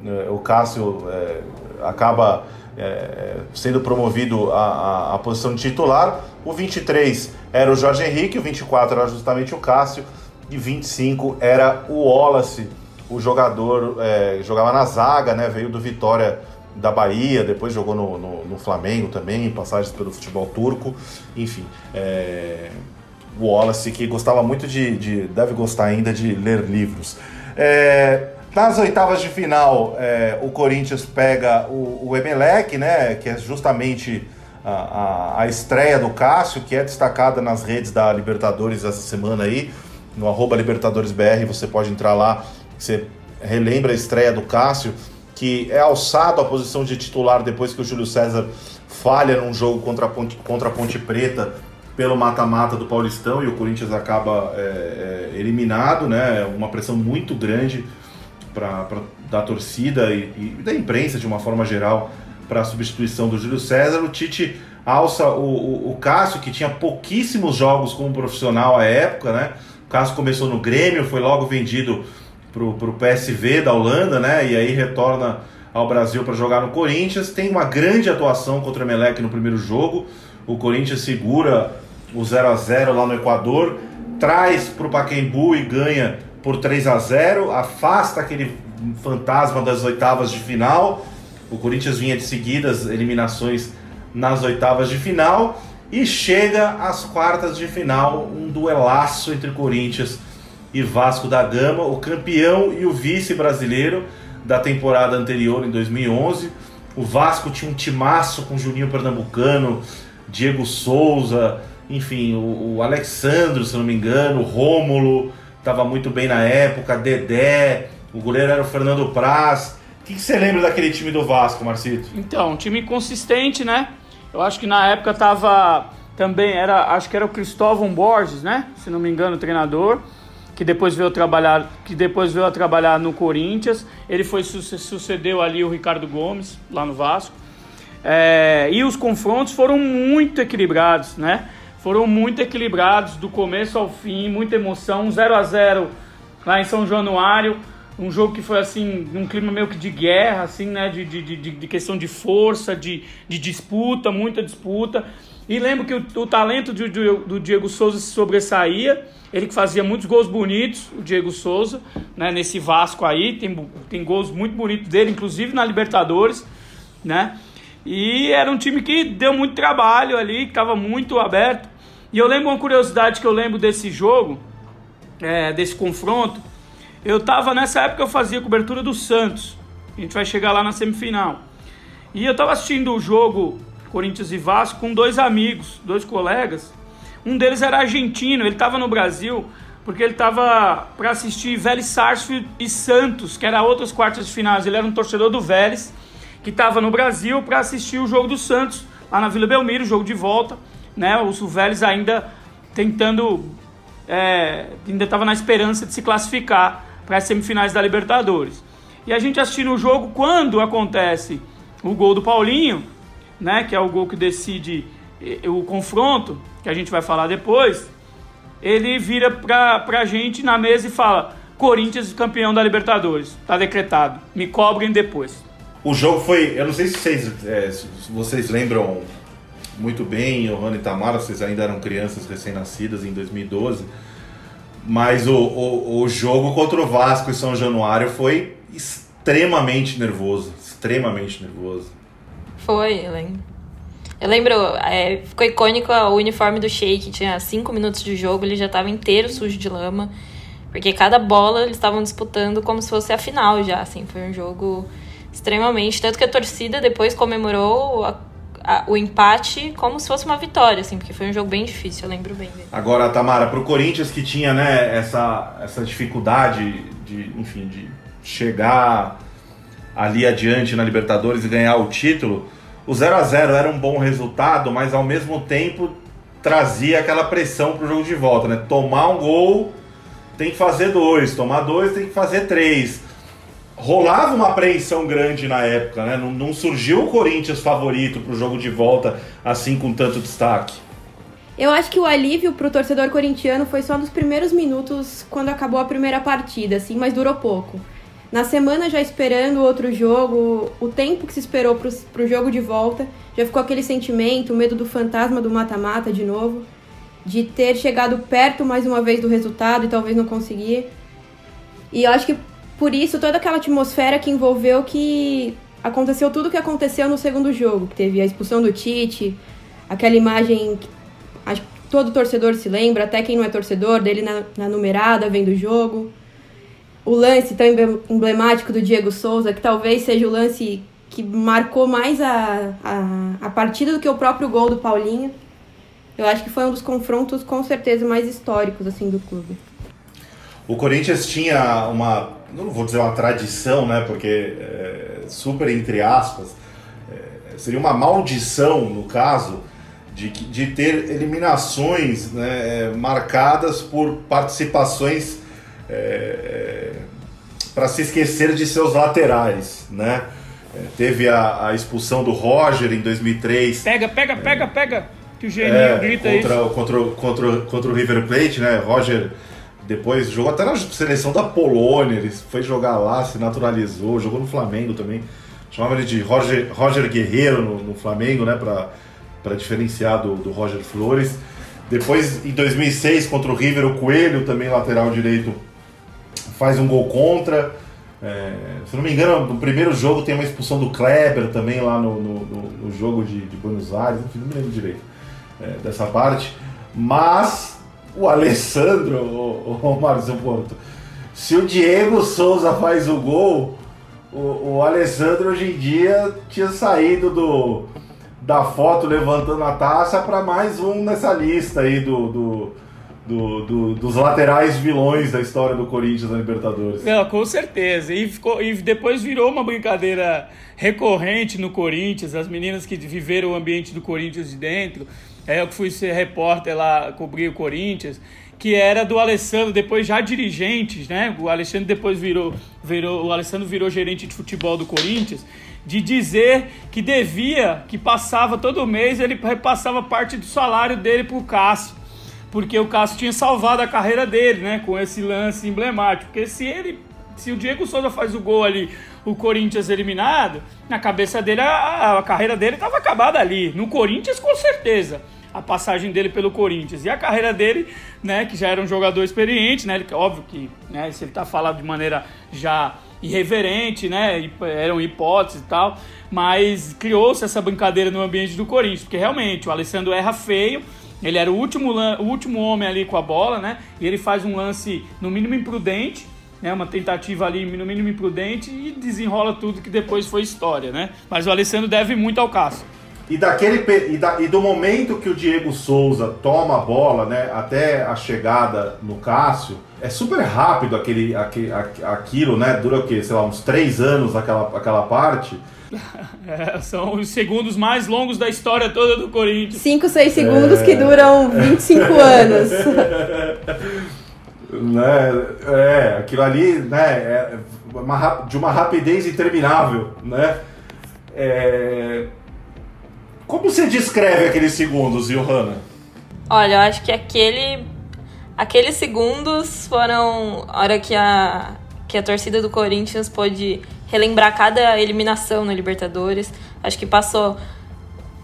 Speaker 1: é, o Cássio é, acaba é, sendo promovido à, à, posição de titular. O 23 era o Jorge Henrique, o 24 era justamente o Cássio, e 25 era o Wallace, o jogador, é, jogava na zaga, né, veio do Vitória da Bahia, depois jogou no, no, no Flamengo também, passagens pelo futebol turco, enfim. É, Wallace, que gostava muito de, de, deve gostar ainda de ler livros. É, nas oitavas de final, é, o Corinthians pega o, o Emelec, né, que é justamente a, a, a, estreia do Cássio, que é destacada nas redes da Libertadores essa semana aí, no arroba LibertadoresBR, você pode entrar lá, você relembra a estreia do Cássio, que é alçado à posição de titular depois que o Júlio César falha num jogo contra a Ponte, contra a Ponte Preta pelo mata-mata do Paulistão e o Corinthians acaba é, é, eliminado, né? Uma pressão muito grande para da torcida e, e, da imprensa de uma forma geral para a substituição do Júlio César. O Tite alça o, o, o, Cássio, que tinha pouquíssimos jogos como profissional à época, né? O Cássio começou no Grêmio, foi logo vendido para o PSV da Holanda, né? E aí retorna ao Brasil para jogar no Corinthians. Tem uma grande atuação contra o Emelec no primeiro jogo. O Corinthians segura o 0 a 0 lá no Equador, traz para o Pacaembu e ganha por 3 a 0 afasta aquele fantasma das oitavas de final. O Corinthians vinha de seguidas eliminações nas oitavas de final e chega às quartas de final, um duelaço entre Corinthians e Vasco da Gama, o campeão e o vice brasileiro da temporada anterior em 2011. O Vasco tinha um timaço com Juninho Pernambucano, Diego Souza, enfim, o, o Alexandro, se não me engano, o Rômulo, estava muito bem na época, Dedé, o goleiro era o Fernando Praz. O que, você lembra daquele time do Vasco, Marcito?
Speaker 2: Então, um time consistente, né? Eu acho que na época tava também, era, acho que era o Cristóvão Borges, né? Se não me engano, o treinador, que depois veio trabalhar, que depois veio a trabalhar no Corinthians. Ele foi sucedeu ali o Ricardo Gomes, lá no Vasco. É, e os confrontos foram muito equilibrados, né? foram muito equilibrados do começo ao fim, muita emoção, 0 a 0 lá em São Januário, um jogo que foi assim, um clima meio que de guerra, assim, né, de, de, de, de questão de força, de, de disputa, muita disputa. E lembro que o, o talento do, do, Diego Souza se sobressaía, ele que fazia muitos gols bonitos, o Diego Souza, né, nesse Vasco aí, tem, tem gols muito bonitos dele, inclusive na Libertadores, né? E era um time que deu muito trabalho ali, que estava muito aberto. E eu lembro uma curiosidade que eu lembro desse jogo, é, desse confronto. Eu estava nessa época eu fazia cobertura do Santos. A gente vai chegar lá na semifinal. E eu estava assistindo o jogo Corinthians e Vasco com dois amigos, dois colegas. Um deles era argentino, ele estava no Brasil porque ele estava para assistir Vélez Sarsfield e Santos, que era outras quartas de finais. Ele era um torcedor do Vélez que estava no Brasil para assistir o jogo do Santos, lá na Vila Belmiro, jogo de volta. Né? O Vélez ainda tentando, é, ainda estava na esperança de se classificar para as semifinais da Libertadores. E a gente assistindo o jogo, quando acontece o gol do Paulinho, né, que é o gol que decide o confronto, que a gente vai falar depois, ele vira para a gente na mesa e fala: Corinthians campeão da Libertadores, tá decretado, me cobrem depois.
Speaker 1: O jogo foi. Eu não sei se vocês, é, se vocês lembram muito bem, Johanna e Tamara, vocês ainda eram crianças recém-nascidas em 2012. Mas o, o, o, jogo contra o Vasco em São Januário foi extremamente nervoso. Extremamente nervoso.
Speaker 4: Foi, eu lembro. Eu lembro, é, ficou icônico o uniforme do Sheik, tinha 5 minutos de jogo, ele já estava inteiro sujo de lama. Porque cada bola eles estavam disputando como se fosse a final já, assim, foi um jogo extremamente. Tanto que a torcida depois comemorou a, a, o empate como se fosse uma vitória, assim, porque foi um jogo bem difícil, eu lembro bem. Dele.
Speaker 1: Agora, Tamara, pro Corinthians que tinha, né, essa, essa dificuldade de, enfim, de chegar ali adiante na Libertadores e ganhar o título, o 0 a 0 era um bom resultado, mas ao mesmo tempo trazia aquela pressão pro jogo de volta, né? Tomar um gol tem que fazer dois, tomar dois tem que fazer três rolava uma apreensão grande na época, né? Não, não surgiu o Corinthians favorito para o jogo de volta assim com tanto destaque.
Speaker 3: Eu acho que o alívio para o torcedor corintiano foi só nos primeiros minutos quando acabou a primeira partida, assim, mas durou pouco. Na semana já esperando outro jogo, o tempo que se esperou para o jogo de volta, já ficou aquele sentimento, o medo do fantasma do mata-mata de novo, de ter chegado perto mais uma vez do resultado e talvez não conseguir. E eu acho que por isso toda aquela atmosfera que envolveu que aconteceu tudo o que aconteceu no segundo jogo, que teve a expulsão do Tite, aquela imagem que acho que todo torcedor se lembra, até quem não é torcedor, dele na, na numerada, vendo o jogo o lance tão emblemático do Diego Souza, que talvez seja o lance que marcou mais a, a, a partida do que o próprio gol do Paulinho. Eu acho que foi um dos confrontos com certeza mais históricos assim do clube.
Speaker 1: O Corinthians tinha uma, não vou dizer uma tradição, né, porque é, super entre aspas, é, seria uma maldição no caso de, de ter eliminações né, marcadas por participações é, é para se esquecer de seus laterais, né? É, teve a, a, expulsão do Roger em 2003.
Speaker 2: Pega, pega, pega, pega, que o Geninho é, grita
Speaker 1: contra, isso. Contra, contra, contra o River Plate, né? Roger depois jogou até na seleção da Polônia, ele foi jogar lá, se naturalizou, jogou no Flamengo também. Chamava ele de Roger, Roger Guerreiro no, no Flamengo, né? Para diferenciar do, do Roger Flores. Depois, em 2006, contra o River, o Coelho, também lateral direito, faz um gol contra. É, se não me engano, no primeiro jogo tem uma expulsão do Kleber também lá no, no, no jogo de, de, Buenos Aires, enfim, não me lembro direito é, dessa parte. Mas o Alessandro, o, o Márcio Porto, se o Diego Souza faz o gol, o, o Alessandro hoje em dia tinha saído do, da foto levantando a taça para mais um nessa lista aí do, do do, do, dos laterais vilões da história do Corinthians na Libertadores.
Speaker 2: Não, com certeza. E, ficou, e depois virou uma brincadeira recorrente no Corinthians, as meninas que viveram o ambiente do Corinthians de dentro. É, eu fui ser repórter lá, cobrir o Corinthians, que era do Alessandro, depois já dirigentes, né? O Alexandre depois virou, virou, o Alessandro virou gerente de futebol do Corinthians, de dizer que devia, que passava todo mês, ele repassava parte do salário dele pro Cássio porque o Cássio tinha salvado a carreira dele, né? Com esse lance emblemático. Porque se ele. Se o Diego Souza faz o gol ali, o Corinthians eliminado, na cabeça dele, a, a carreira dele estava acabada ali. No Corinthians, com certeza. A passagem dele pelo Corinthians. E a carreira dele, né, que já era um jogador experiente, né? Ele, óbvio que, né, se ele tá falando de maneira já irreverente, né? Eram hipóteses e tal, mas criou-se essa brincadeira no ambiente do Corinthians, porque realmente o Alessandro erra feio, ele era o último, o último homem ali com a bola, né? E ele faz um lance no mínimo imprudente, né? Uma tentativa ali no mínimo imprudente e desenrola tudo que depois foi história, né? Mas o Alessandro deve muito ao Cássio.
Speaker 1: E, daquele, e, da, e do momento que o Diego Souza toma a bola, né, até a chegada no Cássio, é super rápido aquele, aquele, aquilo, né? Dura o quê? Sei lá, uns três anos aquela, aquela parte.
Speaker 2: É, são os segundos mais longos da história toda do Corinthians.
Speaker 3: 5, 6 segundos é... que duram 25 anos.
Speaker 1: né, é, aquilo ali né, é uma, de uma rapidez interminável. Né? É... Como você descreve aqueles segundos, Johanna?
Speaker 4: Olha, eu acho que aquele, aqueles segundos foram a hora que a, que a torcida do Corinthians pôde relembrar cada eliminação na Libertadores. Acho que passou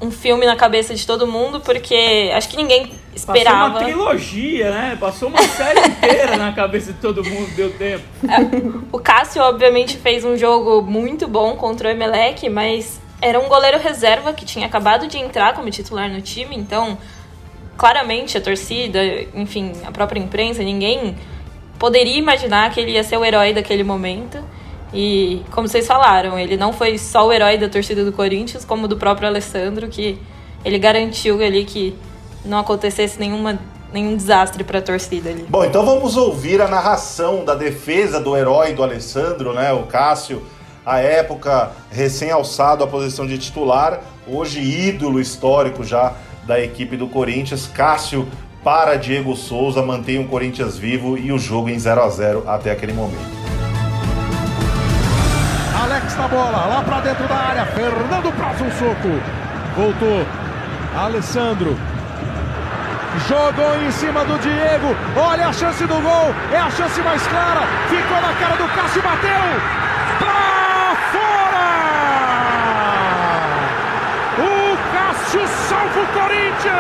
Speaker 4: um filme na cabeça de todo mundo, porque acho que ninguém esperava.
Speaker 2: Passou uma trilogia, né? Passou uma série inteira na cabeça de todo mundo, deu tempo.
Speaker 4: É, o Cássio, obviamente, fez um jogo muito bom contra o Emelec, mas era um goleiro reserva que tinha acabado de entrar como titular no time, então claramente a torcida, enfim, a própria imprensa, ninguém poderia imaginar que ele ia ser o herói daquele momento. E, como vocês falaram, ele não foi só o herói da torcida do Corinthians, como do próprio Alessandro, que ele garantiu ali que não acontecesse nenhuma, nenhum desastre para a torcida ali.
Speaker 1: Bom, então vamos ouvir a narração da defesa do herói do Alessandro, né, o Cássio, à época recém-alçado à posição de titular, hoje ídolo histórico já da equipe do Corinthians. Cássio para Diego Souza, mantém o Corinthians vivo e o jogo em 0 a 0 até aquele momento.
Speaker 8: Na bola, lá para dentro da área. Fernando faz um soco. Voltou. Alessandro. Jogou em cima do Diego. Olha a chance do gol. É a chance mais clara. Ficou na cara do Cássio. Bateu. Pra fora! O Cássio salva o Corinthians.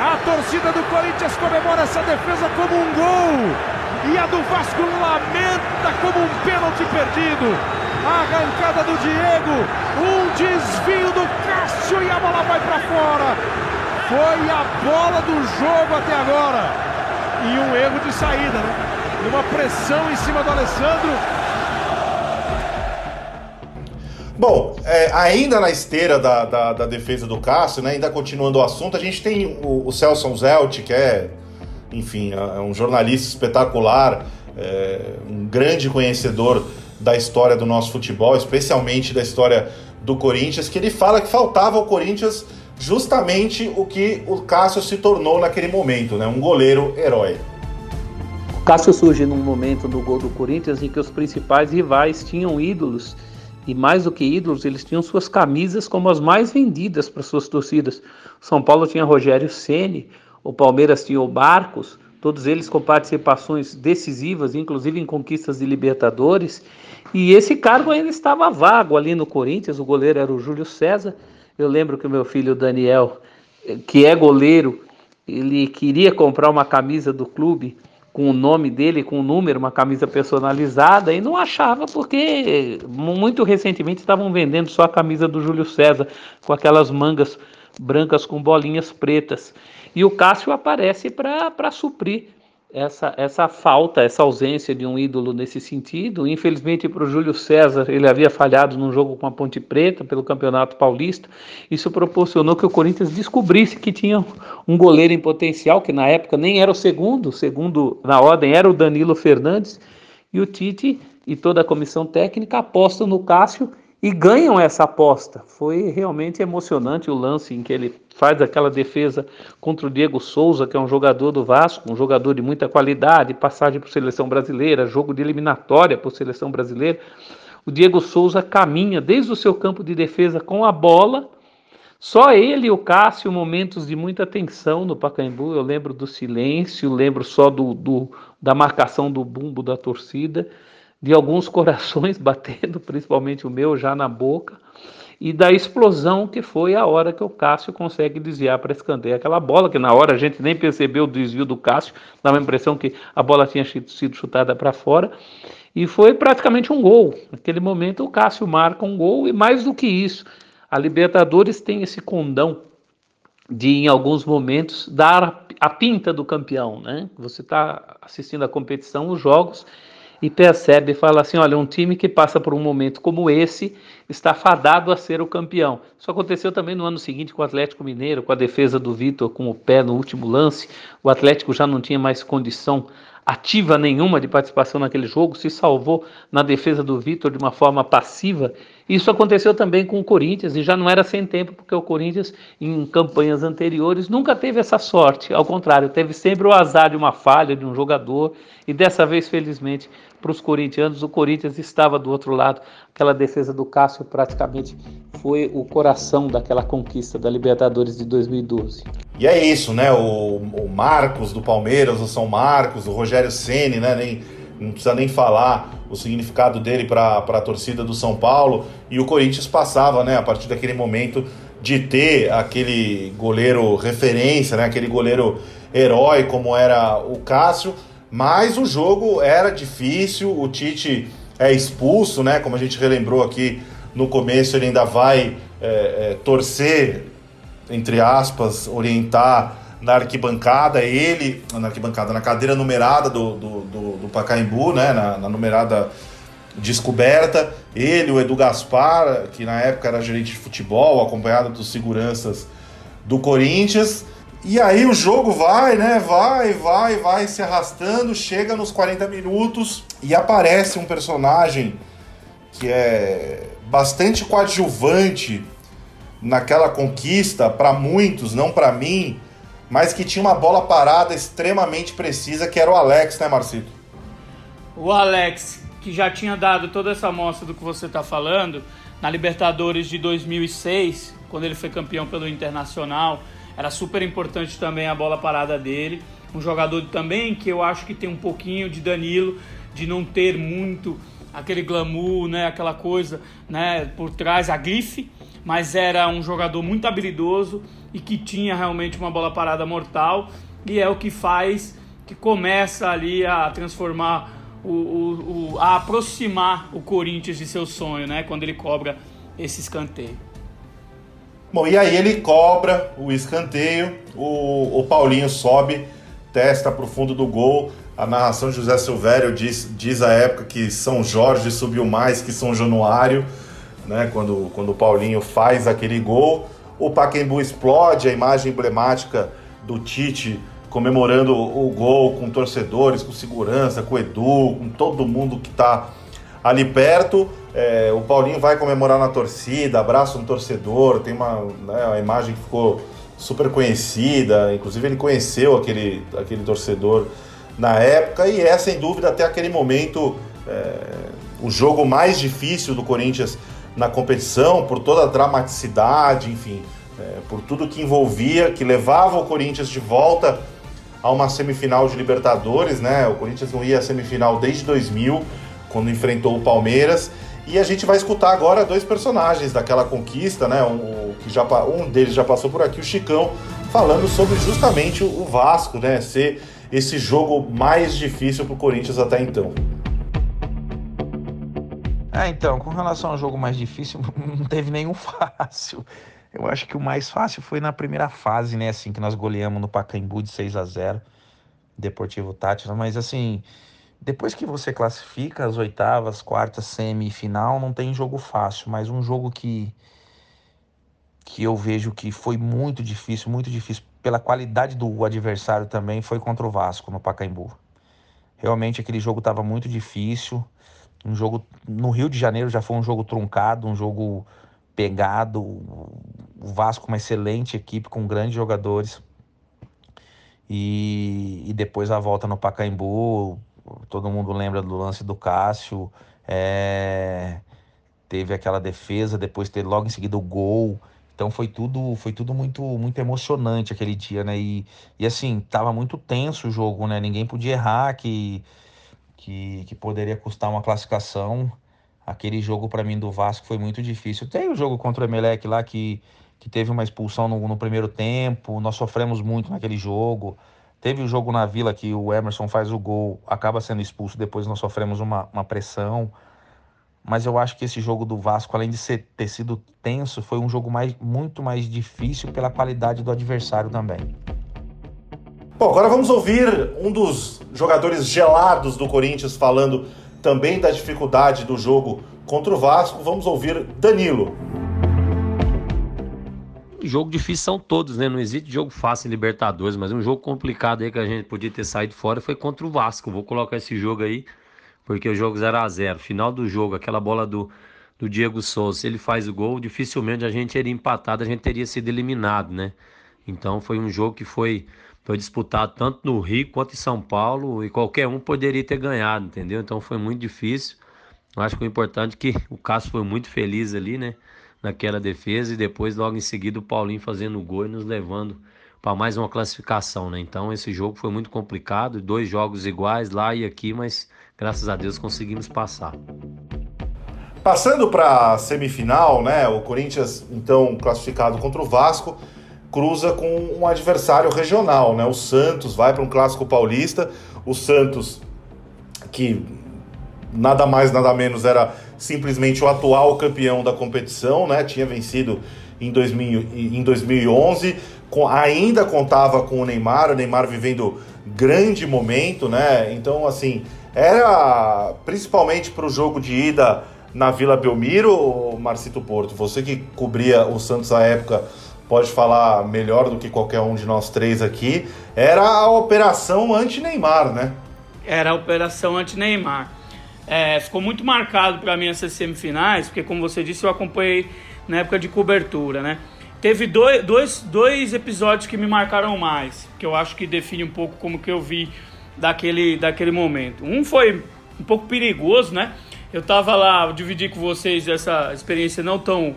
Speaker 8: A torcida do Corinthians comemora essa defesa como um gol. E a do Vasco lamenta como um pênalti perdido. A arrancada do Diego, um desvio do Cássio e a bola vai para fora. Foi a bola do jogo até agora. E um erro de saída, né? Uma pressão em cima do Alessandro.
Speaker 1: Bom, é, ainda na esteira da, da, da, defesa do Cássio, né, ainda continuando o assunto, a gente tem o, o Celson Zelt, que é, enfim, é um jornalista espetacular, é, um grande conhecedor da história do nosso futebol, especialmente da história do Corinthians, que ele fala que faltava ao Corinthians justamente o que o Cássio se tornou naquele momento, né, um goleiro herói.
Speaker 9: O Cássio surge num momento do gol do Corinthians em que os principais rivais tinham ídolos e mais do que ídolos, eles tinham suas camisas como as mais vendidas para suas torcidas. São Paulo tinha Rogério Ceni, o Palmeiras tinha o Barcos, todos eles com participações decisivas, inclusive em conquistas de Libertadores. E esse cargo ainda estava vago ali no Corinthians, o goleiro era o Júlio César. Eu lembro que o meu filho Daniel, que é goleiro, ele queria comprar uma camisa do clube com o nome dele, com o número, uma camisa personalizada, e não achava porque muito recentemente estavam vendendo só a camisa do Júlio César, com aquelas mangas brancas com bolinhas pretas. E o Cássio aparece para suprir essa, essa falta, essa ausência de um ídolo nesse sentido. Infelizmente para o Júlio César, ele havia falhado num jogo com a Ponte Preta pelo Campeonato Paulista. Isso proporcionou que o Corinthians descobrisse que tinha um goleiro em potencial, que na época nem era o segundo, segundo na ordem era o Danilo Fernandes, e o Tite e toda a comissão técnica apostam no Cássio e ganham essa aposta. Foi realmente emocionante o lance em que ele faz aquela defesa contra o Diego Souza, que é um jogador do Vasco, um jogador de muita qualidade, passagem por seleção brasileira, jogo de eliminatória por seleção brasileira. O Diego Souza caminha desde o seu campo de defesa com a bola. Só ele e o Cássio, momentos de muita tensão no Pacaembu. Eu lembro do silêncio, lembro só do, do da marcação do bumbo da torcida de alguns corações batendo, principalmente o meu, já na boca, e da explosão que foi a hora que o Cássio consegue desviar para escanteio aquela bola, que na hora a gente nem percebeu o desvio do Cássio, dava a impressão que a bola tinha sido chutada para fora, e foi praticamente um gol. Naquele momento o Cássio marca um gol, e mais do que isso, a Libertadores tem esse condão de, em alguns momentos, dar a pinta do campeão. Né? Você está assistindo a competição, os jogos, e percebe e fala assim: olha, um time que passa por um momento como esse está fadado a ser o campeão. Isso aconteceu também no ano seguinte com o Atlético Mineiro, com a defesa do Vitor com o pé no último lance. O Atlético já não tinha mais condição ativa nenhuma de participação naquele jogo, se salvou na defesa do Vitor de uma forma passiva. Isso aconteceu também com o Corinthians e já não era sem tempo, porque o Corinthians, em campanhas anteriores, nunca teve essa sorte. Ao contrário, teve sempre o azar de uma falha de um jogador e dessa vez, felizmente, para os corintianos, o Corinthians estava do outro lado. Aquela defesa do Cássio praticamente foi o coração daquela conquista da Libertadores de 2012.
Speaker 1: E é isso, né? O, o Marcos do Palmeiras, o São Marcos, o Rogério Ceni, né? Nem, não precisa nem falar o significado dele para a torcida do São Paulo. E o Corinthians passava, né? A partir daquele momento de ter aquele goleiro referência, né? Aquele goleiro herói como era o Cássio mas o jogo era difícil, o Tite é expulso, né? Como a gente relembrou aqui no começo, ele ainda vai é, é, torcer, entre aspas, orientar na arquibancada, ele, na arquibancada, na cadeira numerada do, do, do, do Pacaembu, né? Na, na, numerada descoberta, ele, o Edu Gaspar, que na época era gerente de futebol, acompanhado dos seguranças do Corinthians. E aí o jogo vai, né? Vai, vai, vai se arrastando, chega nos 40 minutos e aparece um personagem que é bastante coadjuvante naquela conquista para muitos, não para mim, mas que tinha uma bola parada extremamente precisa, que era o Alex, né, Marcito?
Speaker 2: O Alex, que já tinha dado toda essa amostra do que você está falando, na Libertadores de 2006, quando ele foi campeão pelo Internacional. Era super importante também a bola parada dele. Um jogador também que eu acho que tem um pouquinho de Danilo, de não ter muito aquele glamour, né, aquela coisa, né, por trás, a grife, mas era um jogador muito habilidoso e que tinha realmente uma bola parada mortal e é o que faz que começa ali a transformar o, o, o a aproximar o Corinthians de seu sonho, né, quando ele cobra esse escanteio.
Speaker 1: Bom, e aí ele cobra o escanteio, o, o Paulinho sobe, testa para o fundo do gol. A narração de José Silvério diz, diz à época que São Jorge subiu mais que São Januário, né? Quando, quando o Paulinho faz aquele gol. O Paquembu explode, a imagem emblemática do Tite comemorando o gol com torcedores, com segurança, com Edu, com todo mundo que está ali perto. É, o Paulinho vai comemorar na torcida, abraça um torcedor, tem uma, né, uma imagem que ficou super conhecida, inclusive ele conheceu aquele, aquele torcedor na época e é sem dúvida até aquele momento é, o jogo mais difícil do Corinthians na competição, por toda a dramaticidade, enfim, é, por tudo que envolvia, que levava o Corinthians de volta a uma semifinal de Libertadores, né? O Corinthians não ia à semifinal desde 2000, quando enfrentou o Palmeiras. E a gente vai escutar agora dois personagens daquela conquista, né? Um, que já, um deles já passou por aqui, o Chicão, falando sobre justamente o Vasco, né? Ser esse jogo mais difícil para o Corinthians até então.
Speaker 5: É, então, com relação ao jogo mais difícil, não teve nenhum fácil. Eu acho que o mais fácil foi na primeira fase, né? Assim, que nós goleamos no Pacaembu de 6 a 0 Deportivo Tátira, mas assim, depois que você classifica as oitavas, quartas, semifinal, não tem jogo fácil, mas um jogo que que eu vejo que foi muito difícil, muito difícil pela qualidade do adversário também foi contra o Vasco no Pacaembu. Realmente aquele jogo estava muito difícil. Um jogo no Rio de Janeiro já foi um jogo truncado, um jogo pegado. O Vasco uma excelente equipe com grandes jogadores. E, e depois a volta no Pacaembu, todo mundo lembra do lance do Cássio, é, teve aquela defesa, depois teve logo em seguida o gol. Então foi tudo, foi tudo muito, muito emocionante aquele dia, né? E, e assim, tava muito tenso o jogo, né? Ninguém podia errar que, que, que poderia custar uma classificação. Aquele jogo para mim do Vasco foi muito difícil. Tem o jogo contra o Emelec lá que, que teve uma expulsão no, no primeiro tempo. Nós sofremos muito naquele jogo. Teve o jogo na Vila que o Emerson faz o gol, acaba sendo expulso, depois nós sofremos uma, uma pressão. Mas eu acho que esse jogo do Vasco, além de ser, ter sido tenso, foi um jogo mais, muito mais difícil pela qualidade do adversário também.
Speaker 1: Bom, agora vamos ouvir um dos jogadores gelados do Corinthians falando também da dificuldade do jogo contra o Vasco. Vamos ouvir Danilo
Speaker 7: jogo difícil são todos, né? Não existe jogo fácil em Libertadores, mas um jogo complicado aí que a gente podia ter saído fora foi contra o Vasco. Vou colocar esse jogo aí, porque o jogo 0 a 0 Final do jogo, aquela bola do, do Diego Souza, se ele faz o gol, dificilmente a gente teria empatado, a gente teria sido eliminado, né? Então foi um jogo que foi, foi disputado tanto no Rio quanto em São Paulo e qualquer um poderia ter ganhado, entendeu? Então foi muito difícil. Eu acho que o importante é que o Cássio foi muito feliz ali, né? naquela defesa e depois logo em seguida o Paulinho fazendo o gol e nos levando para mais uma classificação, né? Então esse jogo foi muito complicado, dois jogos iguais lá e aqui, mas graças a Deus conseguimos passar.
Speaker 1: Passando para a semifinal, né? O Corinthians então classificado contra o Vasco cruza com um adversário regional, né? O Santos vai para um clássico paulista. O Santos que nada mais nada menos era simplesmente o atual campeão da competição, né? Tinha vencido em, 2000, em 2011, com, ainda contava com o Neymar, o Neymar vivendo grande momento, né? Então, assim, era principalmente para o jogo de ida na Vila Belmiro, Marcito Porto, você que cobria o Santos à época pode falar melhor do que qualquer um de nós três aqui, era a operação anti-Neymar, né?
Speaker 2: Era a operação anti-Neymar. É, ficou muito marcado para mim essas semifinais, porque como você disse, eu acompanhei na época de cobertura, né? Teve dois, dois, dois episódios que me marcaram mais, que eu acho que define um pouco como que eu vi daquele, daquele momento. Um foi um pouco perigoso, né? Eu tava lá, dividi com vocês essa experiência não tão,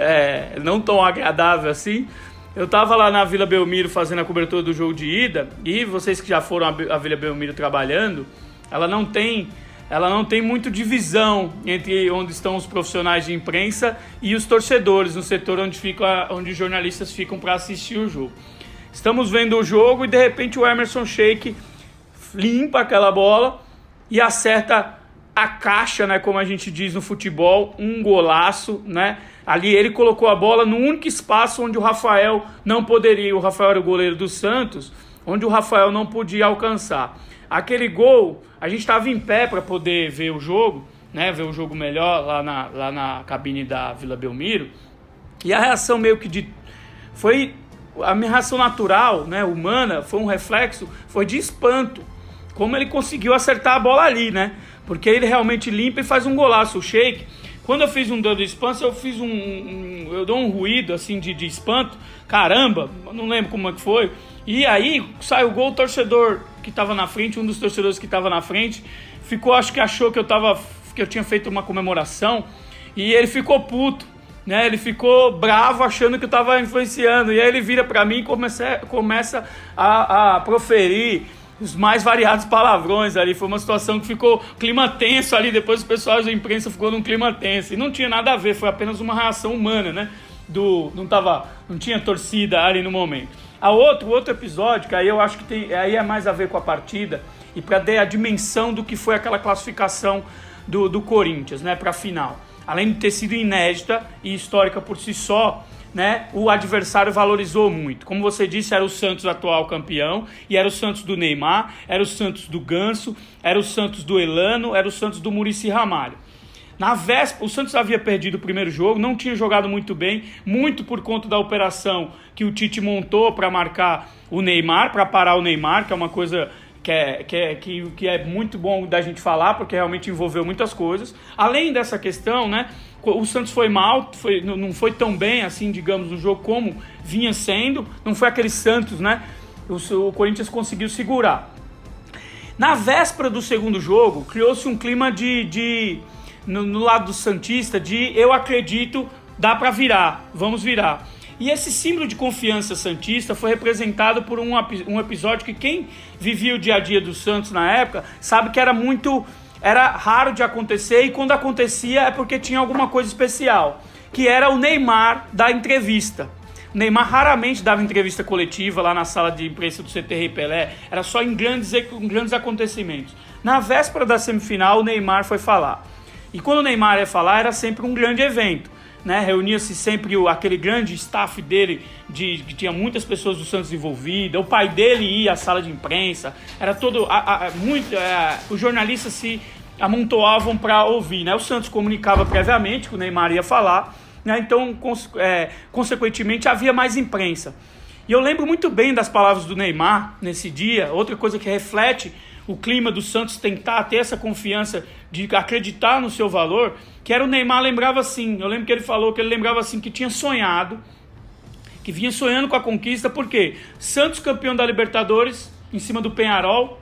Speaker 2: é, não tão agradável assim. Eu tava lá na Vila Belmiro fazendo a cobertura do jogo de ida e vocês que já foram à Vila Belmiro trabalhando, ela não tem ela não tem muito divisão entre onde estão os profissionais de imprensa e os torcedores, no setor onde, fica, onde os jornalistas ficam para assistir o jogo. Estamos vendo o jogo e de repente o Emerson Sheik limpa aquela bola e acerta a caixa, né, como a gente diz no futebol, um golaço, né? Ali ele colocou a bola no único espaço onde o Rafael não poderia, o Rafael era o goleiro do Santos, onde o Rafael não podia alcançar. Aquele gol, a gente estava em pé para poder ver o jogo, né, ver o jogo melhor lá na, lá na cabine da Vila Belmiro. E a reação meio que de foi a minha reação natural, né, humana, foi um reflexo, foi de espanto. Como ele conseguiu acertar a bola ali, né? Porque ele realmente limpa e faz um golaço. O Shake, quando eu fiz um dano espanto, eu fiz um, um, Eu dou um ruído assim de, de espanto. Caramba, não lembro como é que foi. E aí sai o gol, o torcedor que estava na frente, um dos torcedores que estava na frente, ficou, acho que achou que eu tava. que eu tinha feito uma comemoração. E ele ficou puto. Né, ele ficou bravo achando que eu estava influenciando. E aí ele vira para mim e começa, começa a, a proferir os mais variados palavrões ali. Foi uma situação que ficou clima tenso ali. Depois o pessoal da imprensa ficou num clima tenso. E não tinha nada a ver, foi apenas uma reação humana, né? Do, não, tava, não tinha torcida ali no momento. A outro, outro episódio, que aí eu acho que tem, aí é mais a ver com a partida e para dar a dimensão do que foi aquela classificação do, do Corinthians, né, para a final. Além de ter sido inédita e histórica por si só, né, o adversário valorizou muito. Como você disse, era o Santos atual campeão, e era o Santos do Neymar, era o Santos do Ganso, era o Santos do Elano, era o Santos do Murici Ramalho. Na véspera, o Santos havia perdido o primeiro jogo, não tinha jogado muito bem, muito por conta da operação que o Tite montou para marcar o Neymar, para parar o Neymar, que é uma coisa que é, que, é, que, que é muito bom da gente falar, porque realmente envolveu muitas coisas. Além dessa questão, né? O Santos foi mal, foi, não foi tão bem assim, digamos, no jogo como vinha sendo. Não foi aquele Santos, né? O, o Corinthians conseguiu segurar. Na véspera do segundo jogo, criou-se um clima de. de no, no, lado do Santista, de eu acredito, dá para virar, vamos virar. E esse símbolo de confiança santista foi representado por um, um episódio que quem vivia o dia a dia do Santos na época sabe que era muito era raro de acontecer e quando acontecia é porque tinha alguma coisa especial, que era o Neymar da entrevista. O Neymar raramente dava entrevista coletiva lá na sala de imprensa do CTR Pelé, era só em grandes, em grandes acontecimentos. Na véspera da semifinal, o Neymar foi falar. E quando o Neymar ia falar, era sempre um grande evento. Né, reunia-se sempre o, aquele grande staff dele, de, que tinha muitas pessoas do Santos envolvidas, o pai dele ia à sala de imprensa, era todo. A, a, muito, é, os jornalistas se amontoavam para ouvir. Né? O Santos comunicava previamente que o Neymar ia falar, né? então, cons, é, consequentemente, havia mais imprensa. E eu lembro muito bem das palavras do Neymar nesse dia, outra coisa que reflete o clima do Santos tentar ter essa confiança de acreditar no seu valor, que era o Neymar lembrava assim, eu lembro que ele falou que ele lembrava assim que tinha sonhado, que vinha sonhando com a conquista, porque Santos campeão da Libertadores em cima do Penharol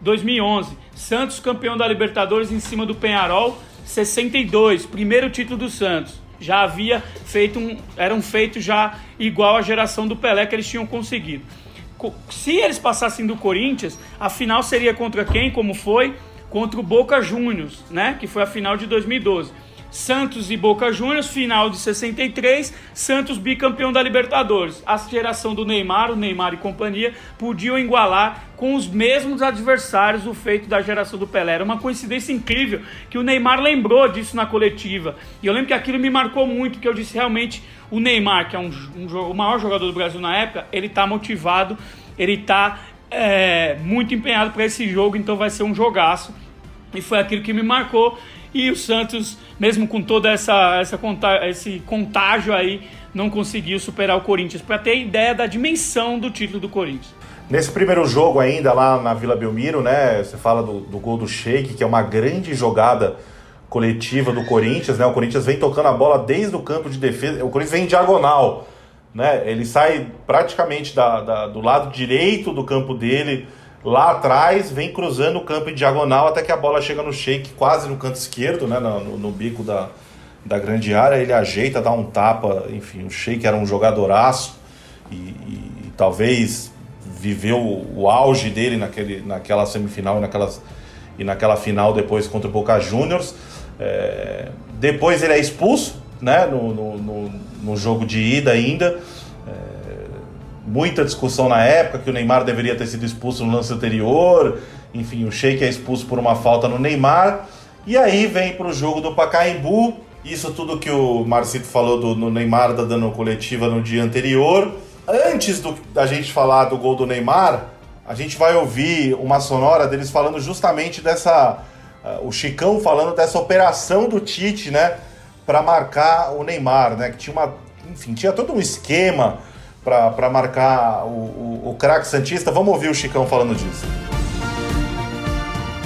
Speaker 2: 2011, Santos campeão da Libertadores em cima do Penharol 62, primeiro título do Santos. Já havia feito um, era um feito já igual à geração do Pelé que eles tinham conseguido. Se eles passassem do Corinthians, a final seria contra quem? Como foi? contra o Boca Juniors, né? Que foi a final de 2012. Santos e Boca Juniors, final de 63, Santos bicampeão da Libertadores. A geração do Neymar, o Neymar e companhia, podiam igualar com os mesmos adversários o feito da geração do Pelé. Era uma coincidência incrível que o Neymar lembrou disso na coletiva. E eu lembro que aquilo me marcou muito, que eu disse realmente o Neymar, que é um, um o maior jogador do Brasil na época, ele está motivado, ele está é, muito empenhado para esse jogo, então vai ser um jogaço. E foi aquilo que me marcou. E o Santos, mesmo com toda essa, essa esse contágio aí, não conseguiu superar o Corinthians. Para ter ideia da dimensão do título do Corinthians.
Speaker 1: Nesse primeiro jogo ainda lá na Vila Belmiro, né? Você fala do, do gol do Sheik, que é uma grande jogada coletiva do Corinthians, né? O Corinthians vem tocando a bola desde o campo de defesa. O Corinthians vem em diagonal, né? Ele sai praticamente da, da do lado direito do campo dele lá atrás, vem cruzando o campo em diagonal até que a bola chega no shake quase no canto esquerdo, né, no, no, no bico da, da grande área. Ele ajeita, dá um tapa. Enfim, o shake era um jogadoraço e, e talvez viveu o auge dele naquele, naquela semifinal e, naquelas, e naquela final depois contra o Boca Juniors. É, depois ele é expulso né, no, no, no, no jogo de ida ainda muita discussão na época que o Neymar deveria ter sido expulso no lance anterior. Enfim, o Sheik é expulso por uma falta no Neymar. E aí vem para o jogo do Pacaembu. Isso tudo que o Marcito falou do Neymar da dando coletiva no dia anterior. Antes do, da gente falar do gol do Neymar, a gente vai ouvir uma sonora deles falando justamente dessa. Uh, o Chicão falando dessa operação do Tite, né? Para marcar o Neymar, né? Que tinha uma. Enfim, tinha todo um esquema para marcar o, o, o craque Santista. Vamos ouvir o Chicão falando disso.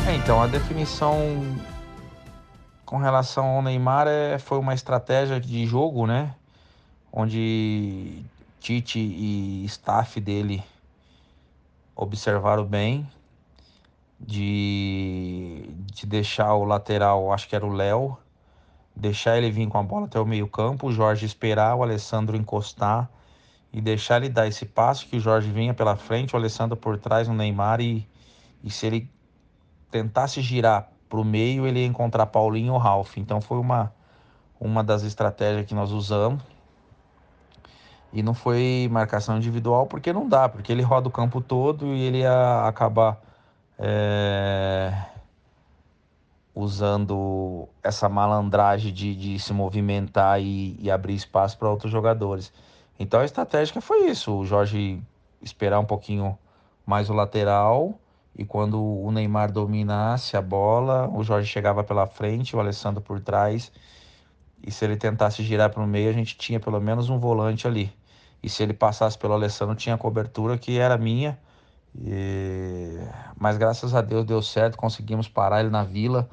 Speaker 5: É, então, a definição com relação ao Neymar é, foi uma estratégia de jogo, né? Onde Tite e staff dele observaram bem de, de deixar o lateral, acho que era o Léo, deixar ele vir com a bola até o meio campo, o Jorge esperar, o Alessandro encostar e deixar ele dar esse passo, que o Jorge vinha pela frente, o Alessandro por trás no Neymar e, e se ele tentasse girar para o meio, ele ia encontrar Paulinho ou Ralf. Então foi uma, uma das estratégias que nós usamos. E não foi marcação individual porque não dá, porque ele roda o campo todo e ele ia acabar é, usando essa malandragem de, de se movimentar e, e abrir espaço para outros jogadores. Então a estratégia foi isso, o Jorge esperar um pouquinho mais o lateral e quando o Neymar dominasse a bola, o Jorge chegava pela frente, o Alessandro por trás. E se ele tentasse girar para o meio, a gente tinha pelo menos um volante ali. E se ele passasse pelo Alessandro, tinha cobertura que era minha. E... Mas graças a Deus deu certo, conseguimos parar ele na vila.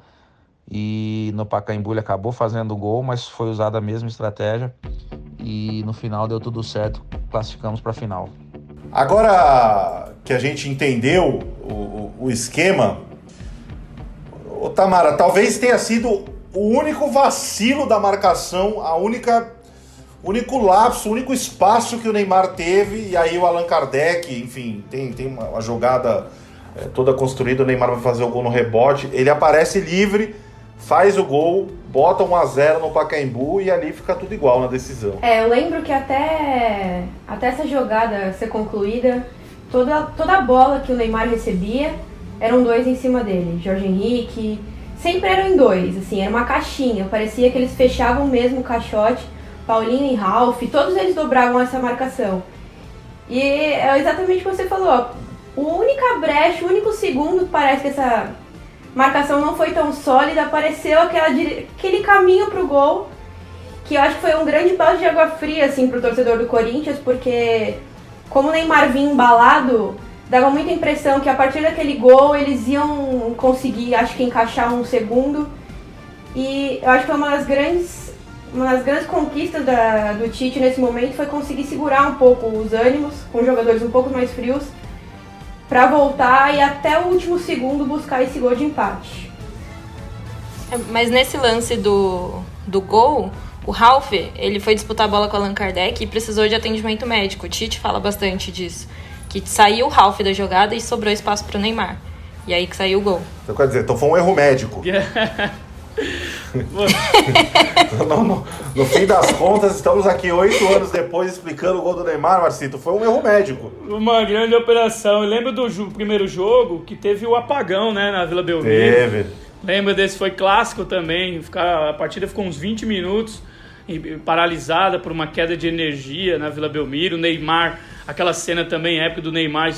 Speaker 5: E no Pacaembu ele acabou fazendo gol, mas foi usada a mesma estratégia e no final deu tudo certo, classificamos para a final.
Speaker 1: Agora que a gente entendeu o, o, o esquema, o Tamara, talvez tenha sido o único vacilo da marcação, a única único lapso, o único espaço que o Neymar teve, e aí o Allan Kardec, enfim, tem, tem uma, uma jogada é, toda construída, o Neymar vai fazer o gol no rebote, ele aparece livre, faz o gol, bota 1 a 0 no Pacaembu e ali fica tudo igual na decisão.
Speaker 3: É, eu lembro que até, até essa jogada ser concluída, toda, toda a bola que o Neymar recebia eram dois em cima dele. Jorge Henrique, sempre eram em dois, assim, era uma caixinha. Parecia que eles fechavam mesmo o caixote. Paulinho e Ralph, todos eles dobravam essa marcação. E é exatamente o que você falou, a única brecha, o único segundo que parece que essa marcação não foi tão sólida, apareceu aquela, aquele caminho pro gol, que eu acho que foi um grande balde de água fria, assim, pro torcedor do Corinthians, porque como o Neymar vinha embalado, dava muita impressão que a partir daquele gol eles iam conseguir, acho que encaixar um segundo. E eu acho que foi uma das grandes, uma das grandes conquistas da, do Tite nesse momento foi conseguir segurar um pouco os ânimos com jogadores um pouco mais frios para voltar e até o último segundo buscar esse gol de empate.
Speaker 4: É, mas nesse lance do, do gol, o Ralph, ele foi disputar a bola com o Allan Kardec e precisou de atendimento médico. O Tite fala bastante disso. Que saiu o Ralph da jogada e sobrou espaço para o Neymar. E aí que saiu o gol.
Speaker 1: Então quer dizer, então foi um erro médico. no, no, no, fim das contas, estamos aqui oito anos depois explicando o gol do Neymar, Marcito. Foi um erro médico.
Speaker 2: Uma grande operação. Eu lembro do primeiro jogo que teve o apagão né, na Vila Belmiro.
Speaker 1: Teve.
Speaker 2: Lembro desse, foi clássico também. Ficar, a partida ficou uns 20 minutos paralisada por uma queda de energia na Vila Belmiro. O Neymar, aquela cena também épica do Neymar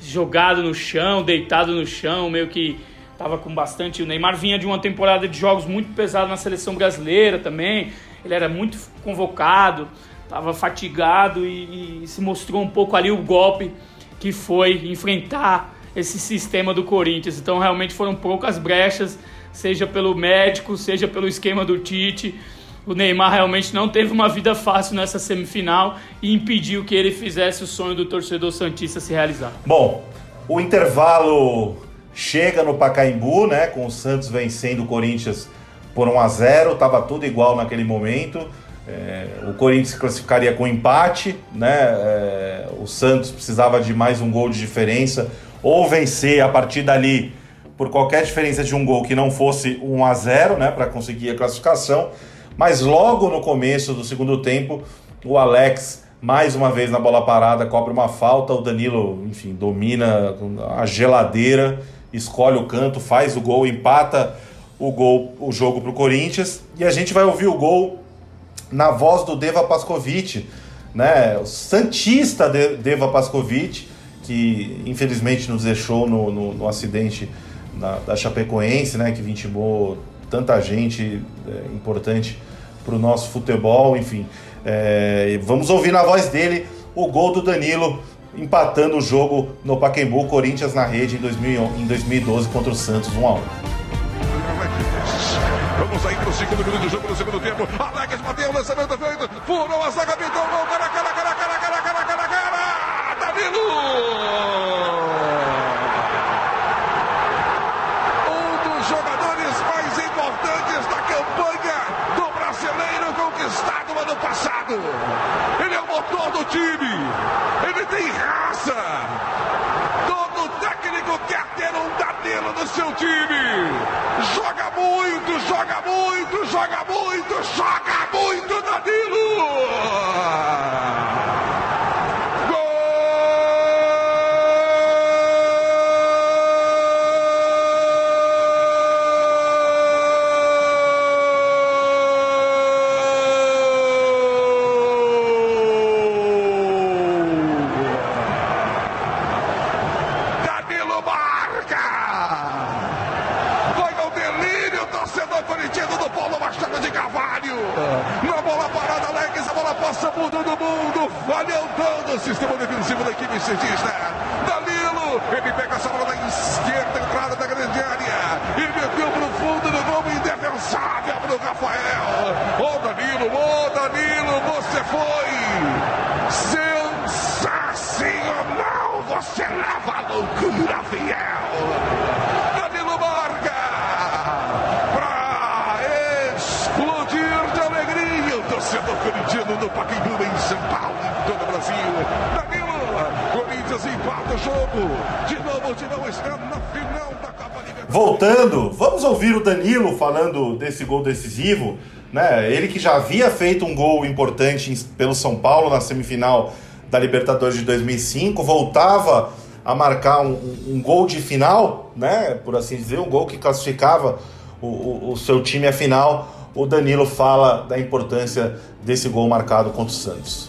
Speaker 2: jogado no chão, deitado no chão, meio que Tava com bastante. O Neymar vinha de uma temporada de jogos muito pesada na seleção brasileira também. Ele era muito convocado, estava fatigado e, e, se mostrou um pouco ali o golpe que foi enfrentar esse sistema do Corinthians. Então realmente foram poucas brechas, seja pelo médico, seja pelo esquema do Tite. O Neymar realmente não teve uma vida fácil nessa semifinal e impediu que ele fizesse o sonho do torcedor santista se realizar.
Speaker 1: Bom, O intervalo chega no Pacaembu, né? Com o Santos vencendo o Corinthians por 1 a 0 Tava tudo igual naquele momento. É, o Corinthians classificaria com empate, né? É, o Santos precisava de mais um gol de diferença ou vencer a partir dali por qualquer diferença de um gol que não fosse 1 a 0, né, para conseguir a classificação. Mas logo no começo do segundo tempo, o Alex mais uma vez na bola parada cobra uma falta, o Danilo, enfim, domina a geladeira, escolhe o canto, faz o gol, empata o gol, o jogo para o Corinthians e a gente vai ouvir o gol na voz do Deva Pascovic, né? O Santista Deva Pascovic, que infelizmente nos deixou no, no, no acidente na, da Chapecoense, né? Que vitimou tanta gente é, importante para o nosso futebol, enfim. É, vamos ouvir na voz dele o gol do Danilo empatando o jogo no Pacaembu, Corinthians na rede em, 2000, em 2012 contra o Santos 1 a 1.
Speaker 10: Vamos aí para o segundo minuto do jogo, no segundo tempo. Alex bateu, lançamento feito, furou a zaga, pintou o gol, cara, cara, cara, cara, cara, cara, cara, cara, Danilo! Importantes da campanha do brasileiro conquistado ano passado. Motor do time, ele tem raça. Todo técnico quer ter um Danilo no seu time. Joga muito, joga muito, joga muito, joga muito! Danilo Valeu o sistema defensivo da equipe cientista. Danilo, ele pega essa bola na esquerda, entrada da grande área. E meteu pro fundo do gol indefensável pro Rafael. Ô Danilo, ô Danilo, você foi o jogo. De novo, de novo, está na final da Copa Libertadores.
Speaker 1: Voltando, vamos ouvir o Danilo falando desse gol decisivo, né? Ele que já havia feito um gol importante pelo São Paulo na semifinal da Libertadores de 2005, voltava a marcar um, um- um gol de final, né? Por assim dizer, um gol que classificava o, o- o seu time à final. O Danilo fala da importância desse gol marcado contra o Santos.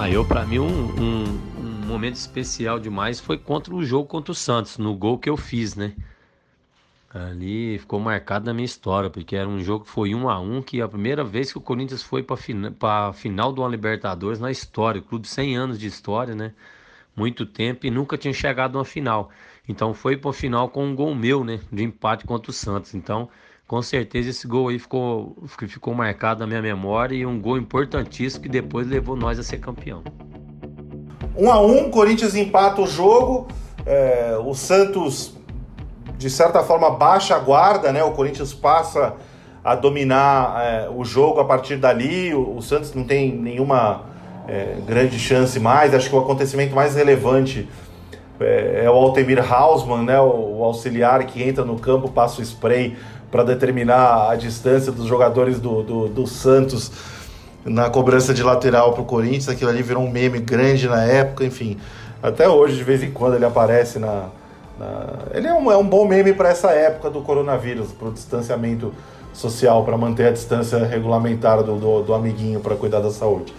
Speaker 7: Ah, eu, pra mim, um, um- um momento especial demais foi contra o jogo contra o Santos, no gol que eu fiz, né? Ali ficou marcado na minha história, porque era um jogo que foi um a um, que a primeira vez que o Corinthians foi para a final uma Libertadores na história. O clube 100 anos de história, né? Muito tempo e nunca tinha chegado a uma final. Então foi para final com um gol meu, né? De empate contra o Santos. Então, com certeza esse gol aí ficou, ficou marcado na minha memória e um gol importantíssimo que depois levou nós a ser campeão.
Speaker 1: 1 a 1 Corinthians empata o jogo. é, o Santos, de certa forma, baixa a guarda, né? O Corinthians passa a dominar é, o jogo a partir dali. O, o Santos não tem nenhuma é, grande chance mais. Acho que o acontecimento mais relevante é, é o Altemir Hausmann, né? O, o auxiliar que entra no campo, passa o spray para determinar a distância dos jogadores do, do, do Santos na cobrança de lateral para o Corinthians. Aquilo ali virou um meme grande na época, enfim. Até hoje, de vez em quando, ele aparece na. na- Ele é um, é um bom meme para essa época do coronavírus, para o distanciamento social, para manter a distância regulamentar do, do, do amiguinho para cuidar da saúde.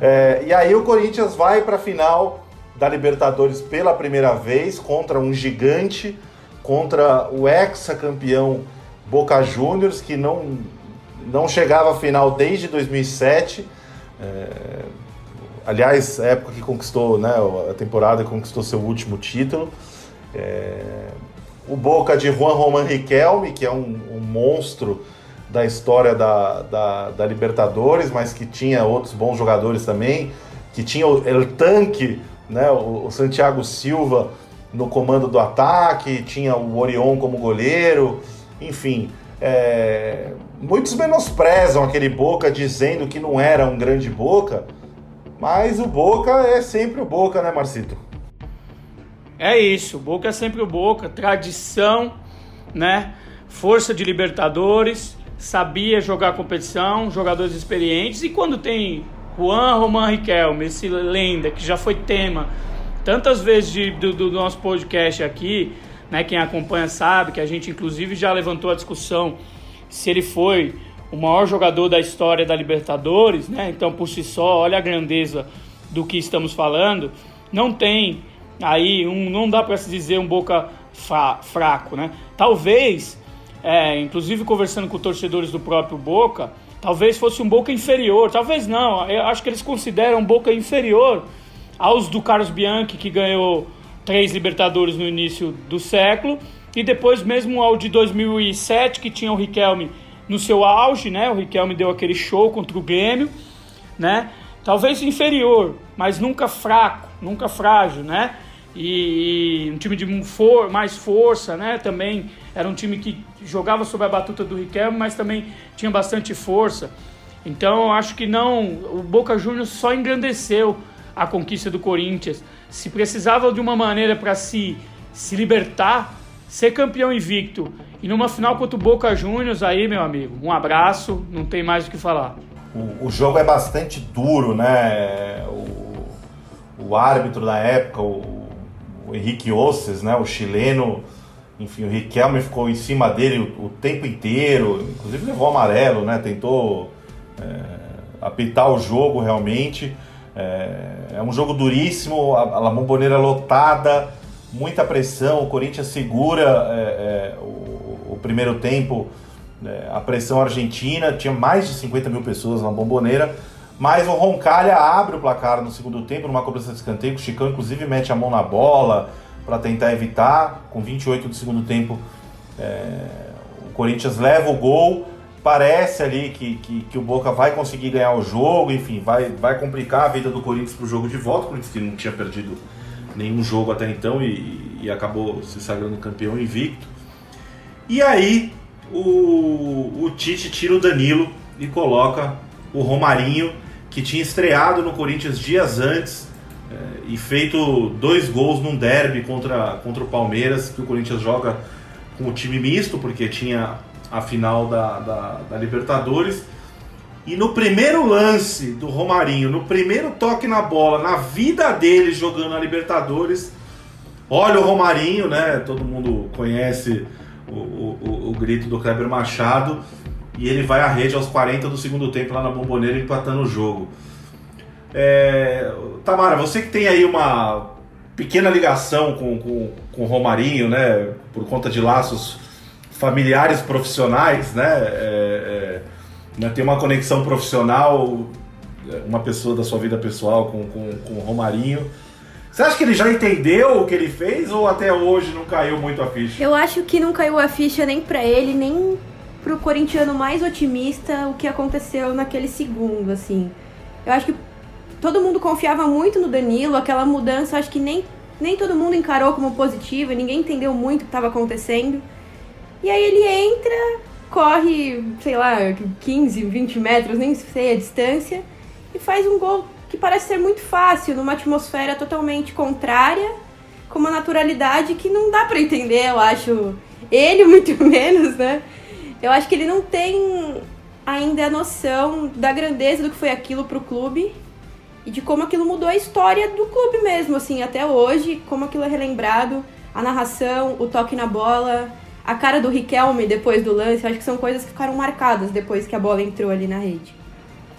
Speaker 1: É, e aí o Corinthians vai para a final da Libertadores pela primeira vez contra um gigante, contra o ex-campeão Boca Juniors, que não, não chegava à final desde 2007. É, aliás, época que conquistou, né, a temporada que conquistou seu último título. É, o Boca de Juan Roman Riquelme, que é um, um monstro da história da, da, da Libertadores, mas que tinha outros bons jogadores também, que tinha o El Tanque, né? O, o Santiago Silva no comando do ataque, tinha o Orion como goleiro, enfim. É, muitos menosprezam aquele Boca dizendo que não era um grande Boca, mas o Boca é sempre o Boca, né, Marcito?
Speaker 2: É isso, o Boca é sempre o Boca, tradição, né? Força de Libertadores, sabia jogar competição, jogadores experientes e quando tem Juan Roman Riquelme, esse lenda que já foi tema tantas vezes de, do, do, nosso podcast aqui, né? Quem acompanha sabe que a gente inclusive já levantou a discussão se ele foi o maior jogador da história da Libertadores, né? Então por si só, olha a grandeza do que estamos falando. Não tem aí um, não dá para se dizer um Boca fraco, né? Talvez, é, inclusive conversando com torcedores do próprio Boca, talvez fosse um Boca inferior, talvez não. Eu acho que eles consideram Boca inferior aos do Carlos Bianchi, que ganhou três Libertadores no início do século, e depois mesmo ao de 2007, que tinha o Riquelme no seu auge, né? O Riquelme deu aquele show contra o Grêmio, né? Talvez inferior, mas nunca fraco, nunca frágil, né? E, um time de for, mais força, né? Também era um time que jogava sob a batuta do Riquelme, mas também tinha bastante força. Então acho que não, o Boca Juniors só engrandeceu a conquista do Corinthians. Se precisava de uma maneira para se, se libertar, ser campeão invicto e numa final contra o Boca Juniors, aí, meu amigo, um abraço, não tem mais o que falar.
Speaker 1: O, o jogo é bastante duro, né? O, o árbitro da época, o, o Henrique Osses, né? O chileno, enfim, o Riquelme ficou em cima dele o, o tempo inteiro, inclusive levou amarelo, né? Tentou é, apitar o jogo realmente. É, é um jogo duríssimo, a, a bomboneira lotada, muita pressão, o Corinthians segura é, é, o, o, primeiro tempo, é, a pressão argentina, tinha mais de 50 mil pessoas na bomboneira, mas o Roncalha abre o placar no segundo tempo, numa cobrança de escanteio, o Chicão inclusive mete a mão na bola para tentar evitar, com 28 do segundo tempo é, o Corinthians leva o gol, parece ali que, que, que, o Boca vai conseguir ganhar o jogo, enfim, vai, vai complicar a vida do Corinthians para o jogo de volta. O Corinthians não tinha perdido nenhum jogo até então e, e acabou se sagrando campeão invicto. E aí o, o Tite tira o Danilo e coloca o Romarinho, que tinha estreado no Corinthians dias antes é, e feito dois gols num derby contra, contra o Palmeiras, que o Corinthians joga com o time misto, porque tinha a final da, da, da Libertadores. E no primeiro lance do Romarinho, no primeiro toque na bola, na vida dele jogando a Libertadores, olha o Romarinho, né? Todo mundo conhece o, o, o, grito do Kleber Machado. E ele vai à rede aos 40 do segundo tempo lá na bomboneira empatando o jogo. É, Tamara, você que tem aí uma pequena ligação com, com, com o Romarinho, né? Por conta de laços familiares profissionais, né? É, é, né? Tem uma conexão profissional, uma pessoa da sua vida pessoal com, com, com o Romarinho. Você acha que ele já entendeu o que ele fez ou até hoje não caiu muito a ficha?
Speaker 3: Eu acho que não caiu a ficha nem para ele, nem pro corintiano mais otimista o que aconteceu naquele segundo, assim. Eu acho que todo mundo confiava muito no Danilo, aquela mudança, acho que nem, nem todo mundo encarou como positiva, ninguém entendeu muito o que estava acontecendo. E aí ele entra, corre, sei lá, 15, 20 metros, nem sei a distância, e faz um gol que parece ser muito fácil, numa atmosfera totalmente contrária, com uma naturalidade que não dá para entender, eu acho. Ele, muito menos, né? Eu acho que ele não tem ainda a noção da grandeza do que foi aquilo pro clube e de como aquilo mudou a história do clube mesmo, assim, até hoje, como aquilo é relembrado, a narração, o toque na bola, a cara do Riquelme depois do lance, acho que são coisas que ficaram marcadas depois que a bola entrou ali na rede.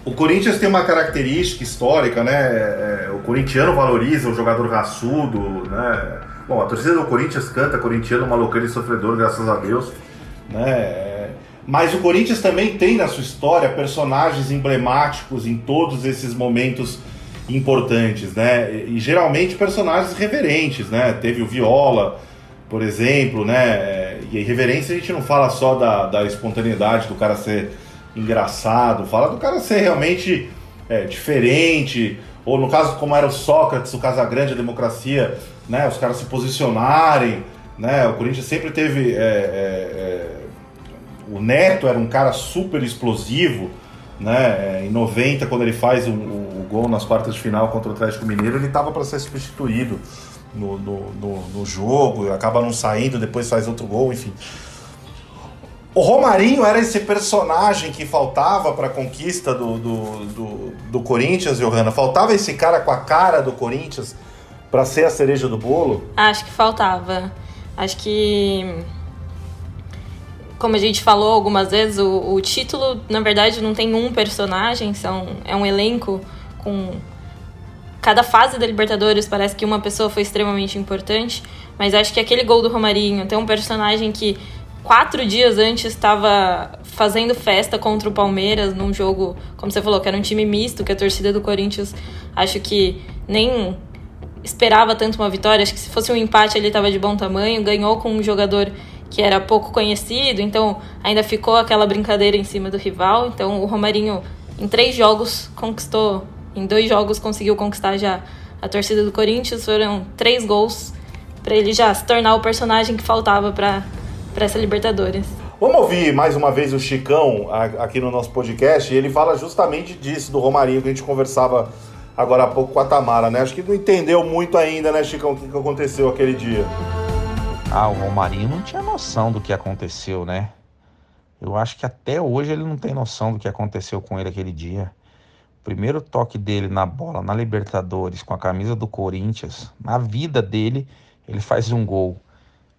Speaker 1: O Corinthians tem uma característica histórica, né? É, o corintiano valoriza o jogador raçudo, né? Bom, a torcida do Corinthians canta corintiano maluqueiro e sofredor, graças a Deus, né? Mas o Corinthians também tem na sua história personagens emblemáticos em todos esses momentos importantes, né? E geralmente personagens reverentes, né? Teve o Viola, por exemplo, né? E a irreverência a gente não fala só da, da espontaneidade do cara ser engraçado, fala do cara ser realmente é, diferente, ou no caso como era o Sócrates, o Casagrande, a democracia, né, os caras se posicionarem, né, o Corinthians sempre teve, é, é, é o Neto era um cara super explosivo, né, é, em 90 quando ele faz o, o, o gol nas quartas de final contra o Atlético Mineiro, ele estava para ser substituído no, no, no, no jogo, acaba não saindo, depois faz outro gol, enfim. O Romarinho era esse personagem que faltava para a conquista do, do, do, do Corinthians, Johanna? Faltava esse cara com a cara do Corinthians para ser a cereja do bolo?
Speaker 4: Acho que faltava. Acho que, como a gente falou algumas vezes, o, o título, na verdade, não tem um personagem, são, é um elenco com. Cada fase da Libertadores parece que uma pessoa foi extremamente importante, mas acho que aquele gol do Romarinho tem um personagem que quatro dias antes estava fazendo festa contra o Palmeiras num jogo, como você falou, que era um time misto, que a torcida do Corinthians acho que nem esperava tanto uma vitória. Acho que se fosse um empate ele estava de bom tamanho. Ganhou com um jogador que era pouco conhecido, então ainda ficou aquela brincadeira em cima do rival. Então o Romarinho, em três jogos, conquistou, em dois jogos, conseguiu conquistar já a torcida do Corinthians. Foram três gols para ele já se tornar o personagem que faltava para para essa Libertadores.
Speaker 1: Vamos ouvir mais uma vez o Chicão aqui no nosso podcast. E ele fala justamente disso, do Romarinho, que a gente conversava agora há pouco com a Tamara, né? Acho que não entendeu muito ainda, né, Chicão, o que aconteceu aquele dia.
Speaker 5: Ah, o Romarinho não tinha noção do que aconteceu, né? Eu acho que até hoje ele não tem noção do que aconteceu com ele aquele dia. Primeiro toque dele na bola, na Libertadores, com a camisa do Corinthians, na vida dele, ele faz um gol.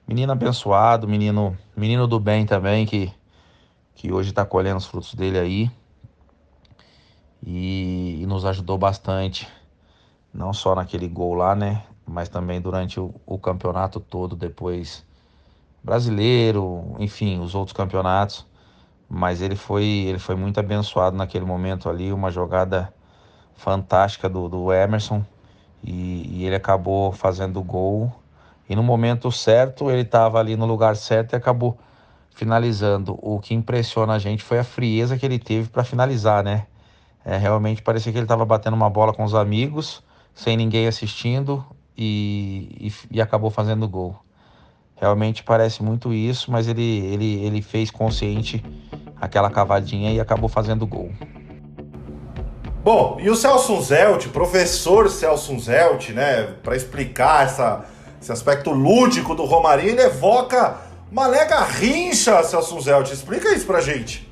Speaker 5: Menino abençoado, menino, menino do bem também, que, que hoje está colhendo os frutos dele aí. E, e, nos ajudou bastante, não só naquele gol lá, né? Mas também durante o, o campeonato todo, depois brasileiro, enfim, os outros campeonatos. Mas ele foi, ele foi muito abençoado naquele momento ali, uma jogada fantástica do, do Emerson. E, e ele acabou fazendo o gol e no momento certo, ele estava ali no lugar certo e acabou finalizando. O que impressiona a gente foi a frieza que ele teve para finalizar, né? É, realmente parecia que ele estava batendo uma bola com os amigos, sem ninguém assistindo e, e, e acabou fazendo gol. Realmente parece muito isso, mas ele, ele, ele fez consciente aquela cavadinha e acabou fazendo gol.
Speaker 1: Bom, e o Celso Zelt, professor Celso Zelt, né, para explicar essa esse aspecto lúdico do Romarinho, ele evoca uma lega rincha, Celso Zelt. Explica isso pra gente.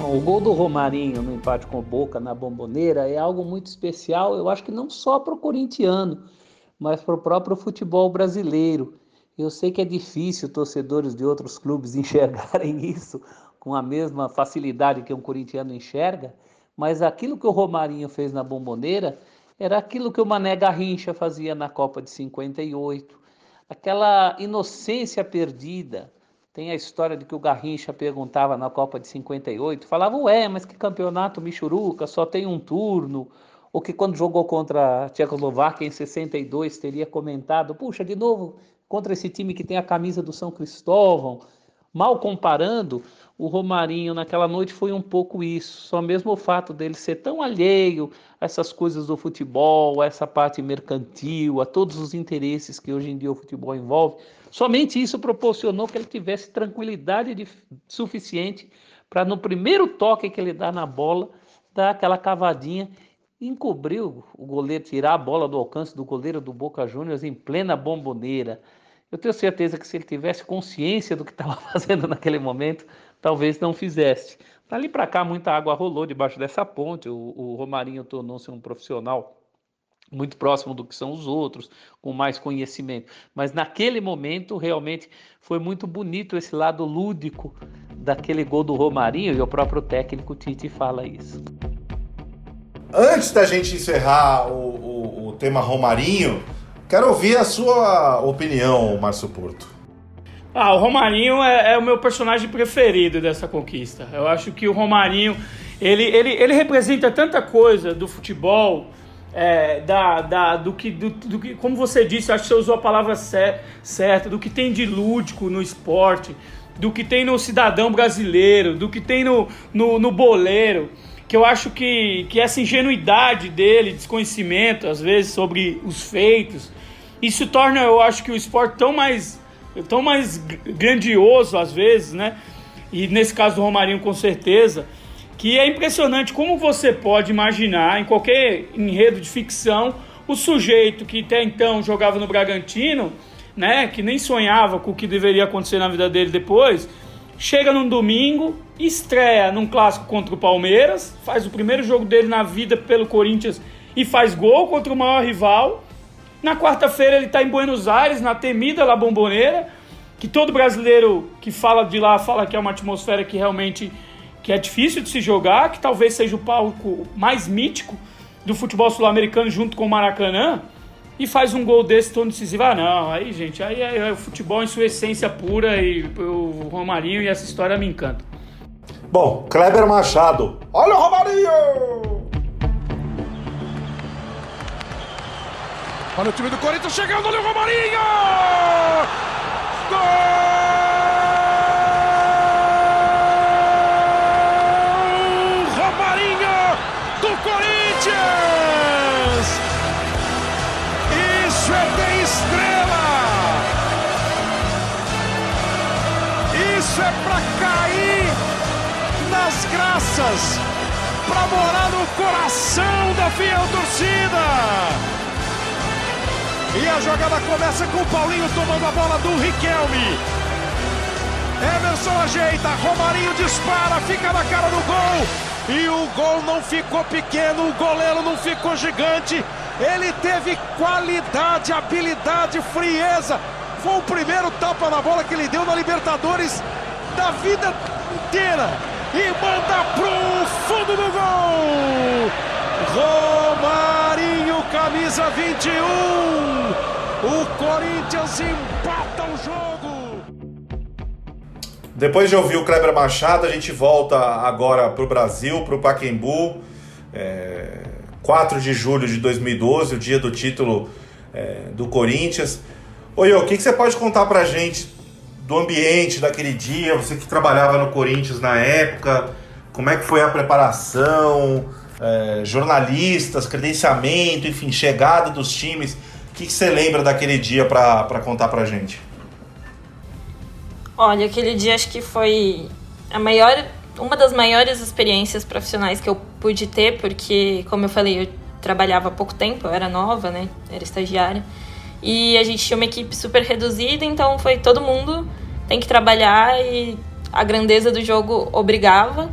Speaker 9: o gol do Romarinho no empate com o Boca na Bomboneira é algo muito especial, eu acho que não só para o corintiano, mas para o próprio futebol brasileiro. Eu sei que é difícil torcedores de outros clubes enxergarem isso com a mesma facilidade que um corintiano enxerga, mas aquilo que o Romarinho fez na Bomboneira era aquilo que o Mané Garrincha fazia na Copa de 58, aquela inocência perdida. Tem a história de que o Garrincha perguntava na Copa de 58, falava, ué, mas que campeonato Michuruca, só tem um turno. Ou que quando jogou contra a Tchecoslováquia em 62 teria comentado, puxa, de novo, contra esse time que tem a camisa do São Cristóvão. Mal comparando, o Romarinho naquela noite foi um pouco isso. Só mesmo o fato dele ser tão alheio a essas coisas do futebol, a essa parte mercantil, a todos os interesses que hoje em dia o futebol envolve, somente isso proporcionou que ele tivesse tranquilidade de, suficiente para no primeiro toque que ele dá na bola, dar aquela cavadinha encobriu o goleiro, tirar a bola do alcance do goleiro do Boca Juniors em plena bomboneira. Eu tenho certeza que se ele tivesse consciência do que estava fazendo naquele momento, talvez não fizesse. Dali para cá, muita água rolou debaixo dessa ponte. O, o Romarinho tornou-se um profissional muito próximo do que são os outros, com mais conhecimento. Mas naquele momento, realmente, foi muito bonito esse lado lúdico daquele gol do Romarinho, e o próprio técnico Tite fala isso.
Speaker 1: Antes da gente encerrar o, o, o tema Romarinho, quero ouvir a sua opinião, Márcio Porto.
Speaker 2: Ah, o Romarinho é, é, o meu personagem preferido dessa conquista. Eu acho que o Romarinho, ele, ele, ele representa tanta coisa do futebol, é, da, da, do, que, do, do, que, como você disse, acho que você usou a palavra certa, do que tem de lúdico no esporte, do que tem no cidadão brasileiro, do que tem no, no, no boleiro, que eu acho que, que essa ingenuidade dele, desconhecimento às vezes sobre os feitos, isso torna, eu acho que o esporte tão mais, tão mais grandioso às vezes, né? E nesse caso do Romarinho com certeza, que é impressionante como você pode imaginar em qualquer enredo de ficção o sujeito que até então jogava no Bragantino, né, que nem sonhava com o que deveria acontecer na vida dele depois, chega num domingo, estreia num clássico contra o Palmeiras, faz o primeiro jogo dele na vida pelo Corinthians e faz gol contra o maior rival. Na quarta-feira ele está em Buenos Aires, na temida La Bombonera, que todo brasileiro que fala de lá fala que é uma atmosfera que realmente que é difícil de se jogar, que talvez seja o palco mais mítico do futebol sul-americano junto com o Maracanã e faz um gol desse tão decisivo. Ah, não, aí, gente, aí é, é o futebol em sua essência pura e o Romarinho e essa história me encanta.
Speaker 1: Bom, Kleber Machado. Olha o Romarinho!
Speaker 8: Olha o time do Corinthians chegando, olha o Romarinho! Gol! graças para morar no coração da fiel torcida. E a jogada começa com o Paulinho tomando a bola do Riquelme. Emerson ajeita, Romarinho dispara, fica na cara do gol. E o gol não ficou pequeno, o goleiro não ficou gigante. Ele teve qualidade, habilidade, frieza. Foi o primeiro tapa na bola que ele deu na Libertadores da vida inteira e manda pro fundo do gol. Romarinho, camisa 21. O Corinthians empata o jogo.
Speaker 1: Depois de ouvir o Kleber Machado, a gente volta agora para o Brasil, para o Paquembu. É, 4 de julho de 2012, o dia do título é, do Corinthians. Oi, o que, que você pode contar para a gente do ambiente daquele dia, você que trabalhava no Corinthians na época, como é que foi a preparação, é, jornalistas, credenciamento, enfim, chegada dos times. O que, você lembra daquele dia para contar pra gente?
Speaker 4: Olha, aquele dia acho que foi a maior, uma das maiores experiências profissionais que eu pude ter, porque, como eu falei, eu trabalhava há pouco tempo, eu era nova, né? Era estagiária. E a gente tinha uma equipe super reduzida, então foi todo mundo tem que trabalhar e a grandeza do jogo obrigava.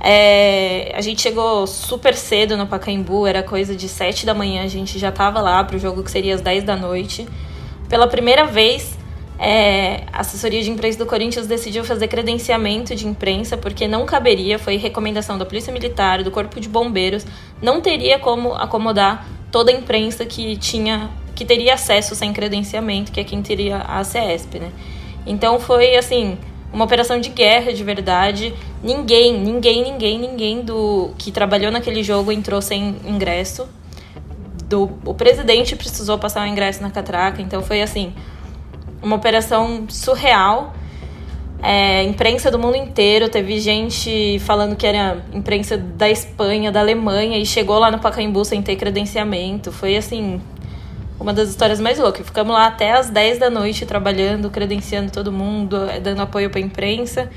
Speaker 4: É, a gente chegou super cedo no Pacaembu, era coisa de 7 da manhã, a gente já estava lá para o jogo que seria às 10 da noite. Pela primeira vez, é, a assessoria de imprensa do Corinthians decidiu fazer credenciamento de imprensa porque não caberia, foi recomendação da Polícia Militar, do Corpo de Bombeiros, não teria como acomodar toda a imprensa que tinha que teria acesso sem credenciamento, que é quem teria a CESP, né? Então foi assim, uma operação de guerra de verdade. Ninguém, ninguém, ninguém, ninguém do que trabalhou naquele jogo entrou sem ingresso. Do, o presidente precisou passar o ingresso na catraca, então foi assim, uma operação surreal. É, imprensa do mundo inteiro, teve gente falando que era imprensa da Espanha, da Alemanha, e chegou lá no Pacaembu sem ter credenciamento. Foi assim, uma das histórias mais loucas. Ficamos lá até as 10 da noite trabalhando, credenciando todo mundo, eh, dando apoio para a imprensa,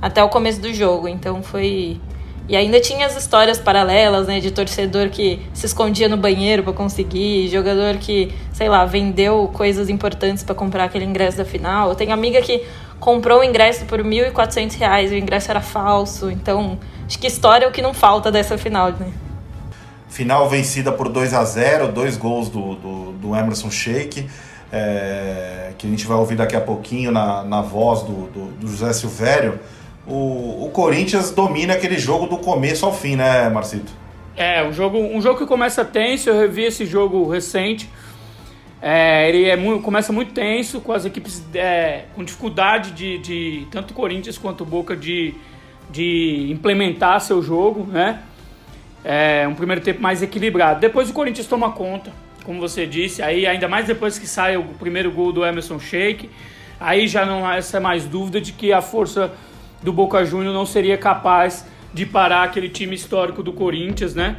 Speaker 4: até o começo do jogo. Então foi. E ainda tinha as histórias paralelas, né, de torcedor que se escondia no banheiro para conseguir, jogador que, sei lá, vendeu coisas importantes para comprar aquele ingresso da final. Eu tenho amiga que comprou o ingresso por R$ 1.400, o ingresso era falso. Então, acho que história é o que não falta dessa final, né?
Speaker 1: Final vencida por 2 a 0 dois gols do, do, do Emerson Sheik, é, que a gente vai ouvir daqui a pouquinho na, na voz do, do, do José Silvério. O, o Corinthians domina aquele jogo do começo ao fim, né, Marcito?
Speaker 2: É, um jogo, um jogo que começa tenso, eu revi esse jogo recente. É, ele é muito, começa muito tenso, com as equipes é, com dificuldade de, de tanto Corinthians quanto Boca de, de implementar seu jogo, né? É, um primeiro tempo mais equilibrado. Depois o Corinthians toma conta, como você disse, aí ainda mais depois que sai o primeiro gol do Emerson Sheik. aí já não há essa mais dúvida de que a força do Boca Juniors não seria capaz de parar aquele time histórico do Corinthians, né?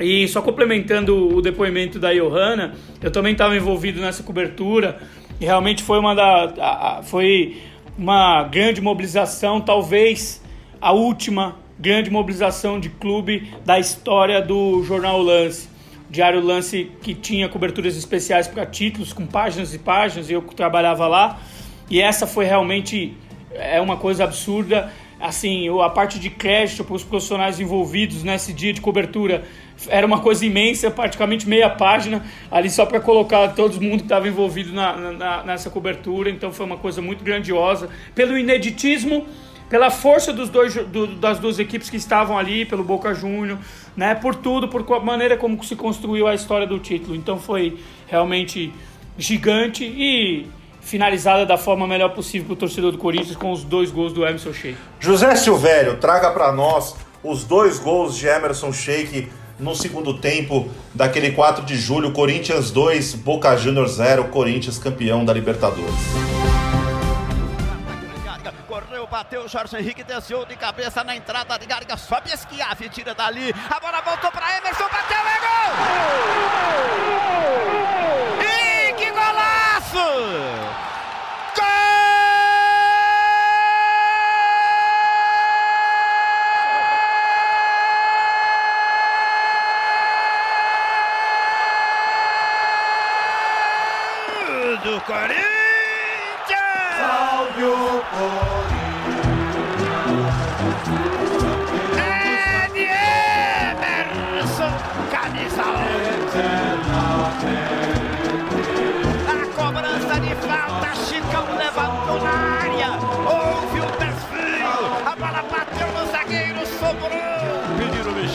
Speaker 2: E só complementando o depoimento da Johanna, eu também estava envolvido nessa cobertura e realmente foi uma da a, a, foi uma grande mobilização, talvez a última grande mobilização de clube da história do jornal Lance. Diário Lance que tinha coberturas especiais para títulos com páginas e páginas, eu trabalhava lá. E essa foi realmente é uma coisa absurda. Assim, a parte de crédito para os profissionais envolvidos nesse dia de cobertura era uma coisa imensa, praticamente meia página, ali só para colocar todo mundo que estava envolvido na, na, nessa cobertura. Então foi uma coisa muito grandiosa. Pelo ineditismo, pela força dos dois, do, das duas equipes que estavam ali, pelo Boca Júnior, né, por tudo, por maneira como se construiu a história do título. Então foi realmente gigante e finalizada da forma melhor possível para o torcedor do Corinthians com os dois gols do Emerson Sheik.
Speaker 1: José Silvério, traga para nós os dois gols de Emerson Sheik no segundo tempo daquele 4 de julho, Corinthians 2, Boca Juniors 0, Corinthians campeão da Libertadores.
Speaker 11: Correu, bateu, Jorge Henrique desceu de cabeça na entrada de Garga, sobe Esquiave, tira dali, a bola voltou para Emerson, bateu, é gol! E que golaço!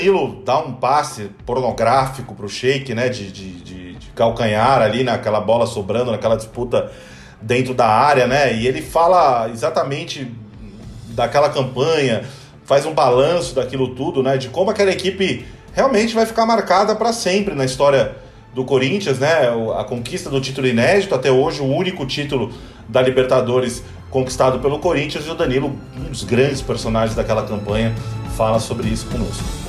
Speaker 1: Danilo dá um passe pornográfico pro Sheik, né? De, de, de, de, calcanhar ali naquela bola sobrando, naquela disputa dentro da área, né? E ele fala exatamente daquela campanha, faz um balanço daquilo tudo, né? De como aquela equipe realmente vai ficar marcada para sempre na história do Corinthians, né? A conquista do título inédito, até hoje o único título da Libertadores conquistado pelo Corinthians e o Danilo, um dos grandes personagens daquela campanha, fala sobre isso conosco.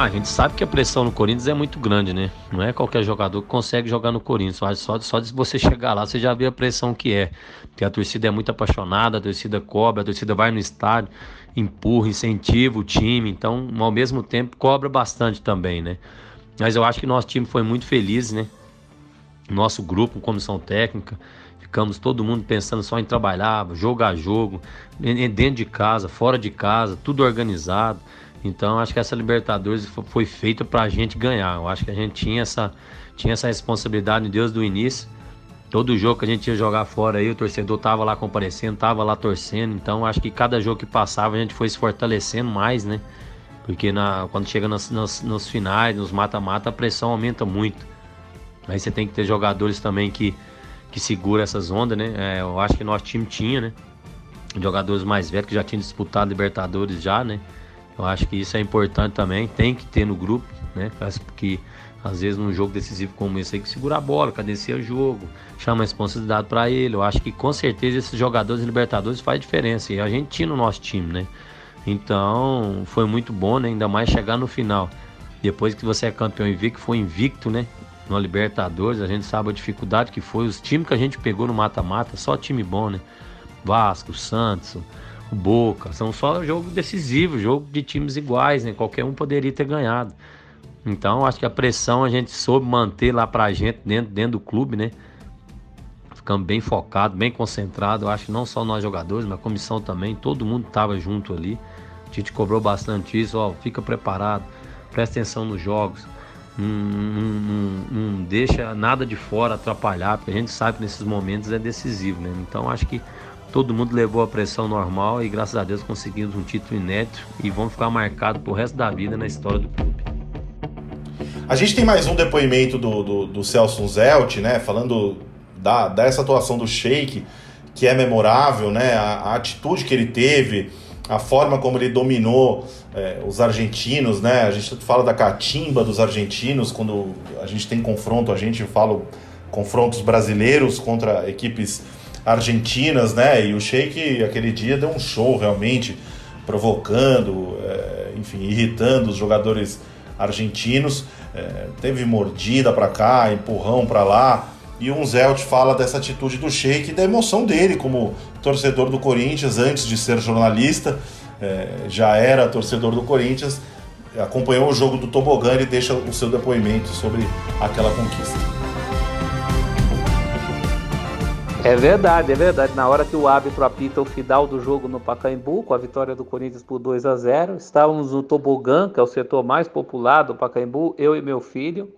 Speaker 7: Ah, a gente sabe que a pressão no Corinthians é muito grande, né? Não é qualquer jogador que consegue jogar no Corinthians. Só, só de você chegar lá, você já vê a pressão que é. Porque a torcida é muito apaixonada, a torcida cobra, a torcida vai no estádio, empurra, incentiva o time. Então, ao mesmo tempo, cobra bastante também, né? Mas eu acho que nosso time foi muito feliz, né? Nosso grupo, comissão técnica, Ficamos todo mundo pensando só em trabalhar, jogo a jogo, dentro de casa, fora de casa, tudo organizado. Então acho que essa Libertadores foi feita para a gente ganhar. Eu acho que a gente tinha essa, tinha essa responsabilidade desde o início. Todo jogo que a gente ia jogar fora aí, o torcedor tava lá comparecendo, tava lá torcendo. Então acho que cada jogo que passava a gente foi se fortalecendo mais, né? Porque na, quando chega nos, nos, nos finais, nos mata-mata, a pressão aumenta muito. Aí você tem que ter jogadores também que, que segura essas ondas, né? É, eu acho que nosso time tinha, né? Jogadores mais velhos que já tinham disputado Libertadores já, né? Eu acho que isso é importante também, tem que ter no grupo, né? Porque às vezes num jogo decisivo como esse aí que segura a bola, cadencia o jogo, chama a responsabilidade para ele. Eu acho que com certeza esses jogadores Libertadores faz diferença e a gente tinha no nosso time, né? Então foi muito bom, né? Ainda mais chegar no final. Depois que você é campeão invicto, foi invicto, né? No Libertadores, a gente sabe a dificuldade que foi. Os times que a gente pegou no mata-mata, só time bom, né? Vasco, Santos, o Boca, são só jogo decisivo, jogo de times iguais, né? Qualquer um poderia ter ganhado. Então, acho que a pressão a gente soube manter lá pra gente dentro, dentro do clube, né? Ficamos bem focado, bem concentrado. Eu acho que não só nós jogadores, mas a comissão também, todo mundo estava junto ali. A gente cobrou bastante isso, ó, fica preparado, presta atenção nos jogos. Não, não, não, não, deixa nada de fora atrapalhar, porque a gente sabe que nesses momentos é decisivo, né? Então acho que todo mundo levou a pressão normal e graças a Deus conseguimos um título inédito e vamos ficar marcados pro resto da vida na história do clube.
Speaker 1: A gente tem mais um depoimento do, do, do Celso Zelt, né? Falando da, dessa atuação do Sheik, que é memorável, né? A, a atitude que ele teve a forma como ele dominou é, os argentinos, né? A gente fala da catimba dos argentinos quando a gente tem confronto, a gente fala confrontos brasileiros contra equipes argentinas, né? E o Sheik aquele dia deu um show realmente, provocando, é, enfim, irritando os jogadores argentinos. É, teve mordida para cá, empurrão para lá. E um Zelt fala dessa atitude do Sheik e da emoção dele como torcedor do Corinthians antes de ser jornalista. É, já era torcedor do Corinthians, acompanhou o jogo do Tobogã e deixa o seu depoimento sobre aquela conquista.
Speaker 9: É verdade, é verdade. Na hora que o árbitro apita o final do jogo no Pacaembu, com a vitória do Corinthians por 2 a 0, estávamos no Tobogã, que é o setor mais popular do Pacaembu, eu e meu filho,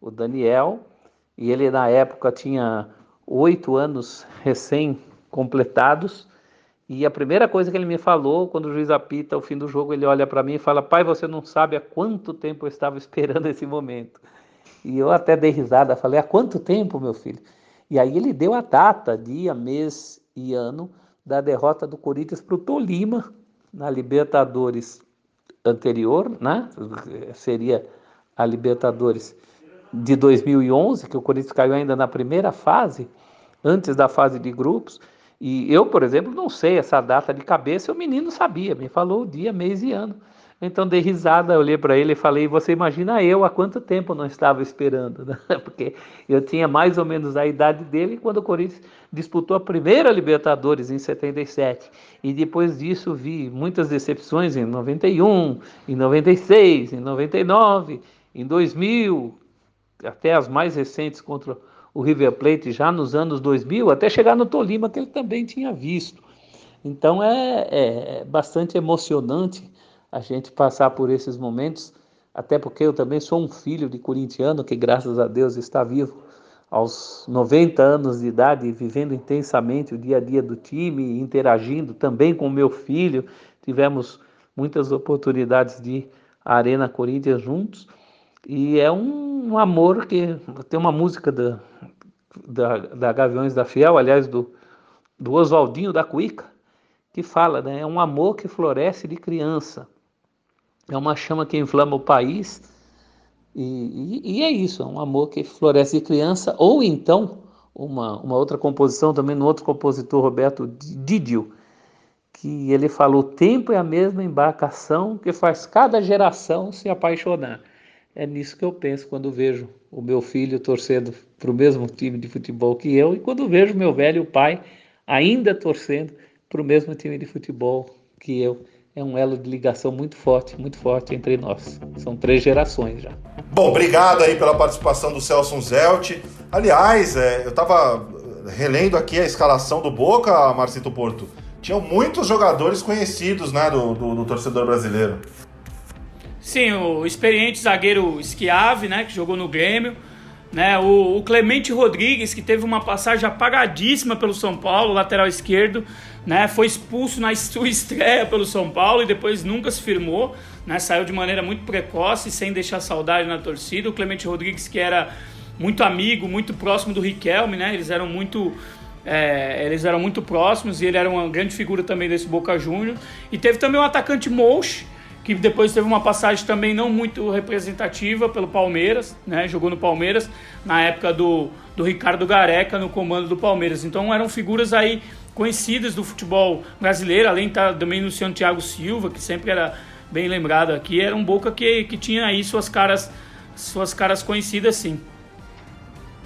Speaker 9: o Daniel, e ele na época tinha oito anos recém-completados. E a primeira coisa que ele me falou, quando o juiz apita o fim do jogo, ele olha para mim e fala: Pai, você não sabe há quanto tempo eu estava esperando esse momento. E eu até dei risada, falei: Há quanto tempo, meu filho? E aí ele deu a data, dia, mês e ano da derrota do Corinthians para o Tolima na Libertadores anterior, né? Seria a Libertadores de 2011, que o Corinthians caiu ainda na primeira fase, antes da fase de grupos. E eu, por exemplo, não sei essa data de cabeça, o menino sabia, me falou o dia, mês e ano. Então dei risada, olhei para ele e falei: Você imagina eu há quanto tempo não estava esperando? Né? Porque eu tinha mais ou menos a idade dele quando o Corinthians disputou a primeira Libertadores em 77. E depois disso vi muitas decepções em 91, em 96, em 99, em 2000, até as mais recentes contra o River Plate já nos anos 2000, até chegar no Tolima, que ele também tinha visto. Então é, é bastante emocionante a gente passar por esses momentos, até porque eu também sou um filho de corintiano que, graças a Deus, está vivo aos 90 anos de idade, vivendo intensamente o dia a dia do time, interagindo também com meu filho. Tivemos muitas oportunidades de Arena Corinthians juntos. E é um, um amor que tem uma música da, da, da, Gaviões da Fiel, aliás, do, do Oswaldinho da Cuica, que fala, né? É um amor que floresce de criança. É uma chama que inflama o país. E, e, e é isso, é um amor que floresce de criança. Ou então, uma, uma outra composição também no outro compositor, Roberto Didio, que ele falou: o tempo é a mesma embarcação que faz cada geração se apaixonar. É nisso que eu penso quando vejo o meu filho torcendo para o mesmo time de futebol que eu e quando vejo meu velho pai ainda torcendo para o mesmo time de futebol que eu. É um elo de ligação muito forte, muito forte entre nós. São três gerações já.
Speaker 1: Bom, obrigado aí pela participação do Celso Zelt. Aliás, é, eu estava relendo aqui a escalação do Boca, Marcito Porto. Tinham muitos jogadores conhecidos né, do, do, do torcedor brasileiro.
Speaker 2: Sim, o experiente zagueiro Schiave, né, que jogou no Grêmio, né, o, o, Clemente Rodrigues, que teve uma passagem apagadíssima pelo São Paulo, lateral esquerdo, né, foi expulso na sua estreia pelo São Paulo e depois nunca se firmou, né? Saiu de maneira muito precoce, sem deixar saudade na torcida. O Clemente Rodrigues, que era muito amigo, muito próximo do Riquelme, né? Eles eram muito é, eles eram muito próximos e ele era uma grande figura também desse Boca Júnior. E teve também o atacante Mouch, que depois teve uma passagem também não muito representativa pelo Palmeiras, né? Jogou no Palmeiras na época do, do Ricardo Gareca no comando do Palmeiras. Então eram figuras aí conhecidas do futebol brasileiro, além de tá também no Luciano Thiago Silva, que sempre era bem lembrado aqui, era um Boca que, que tinha aí suas caras, suas caras conhecidas sim.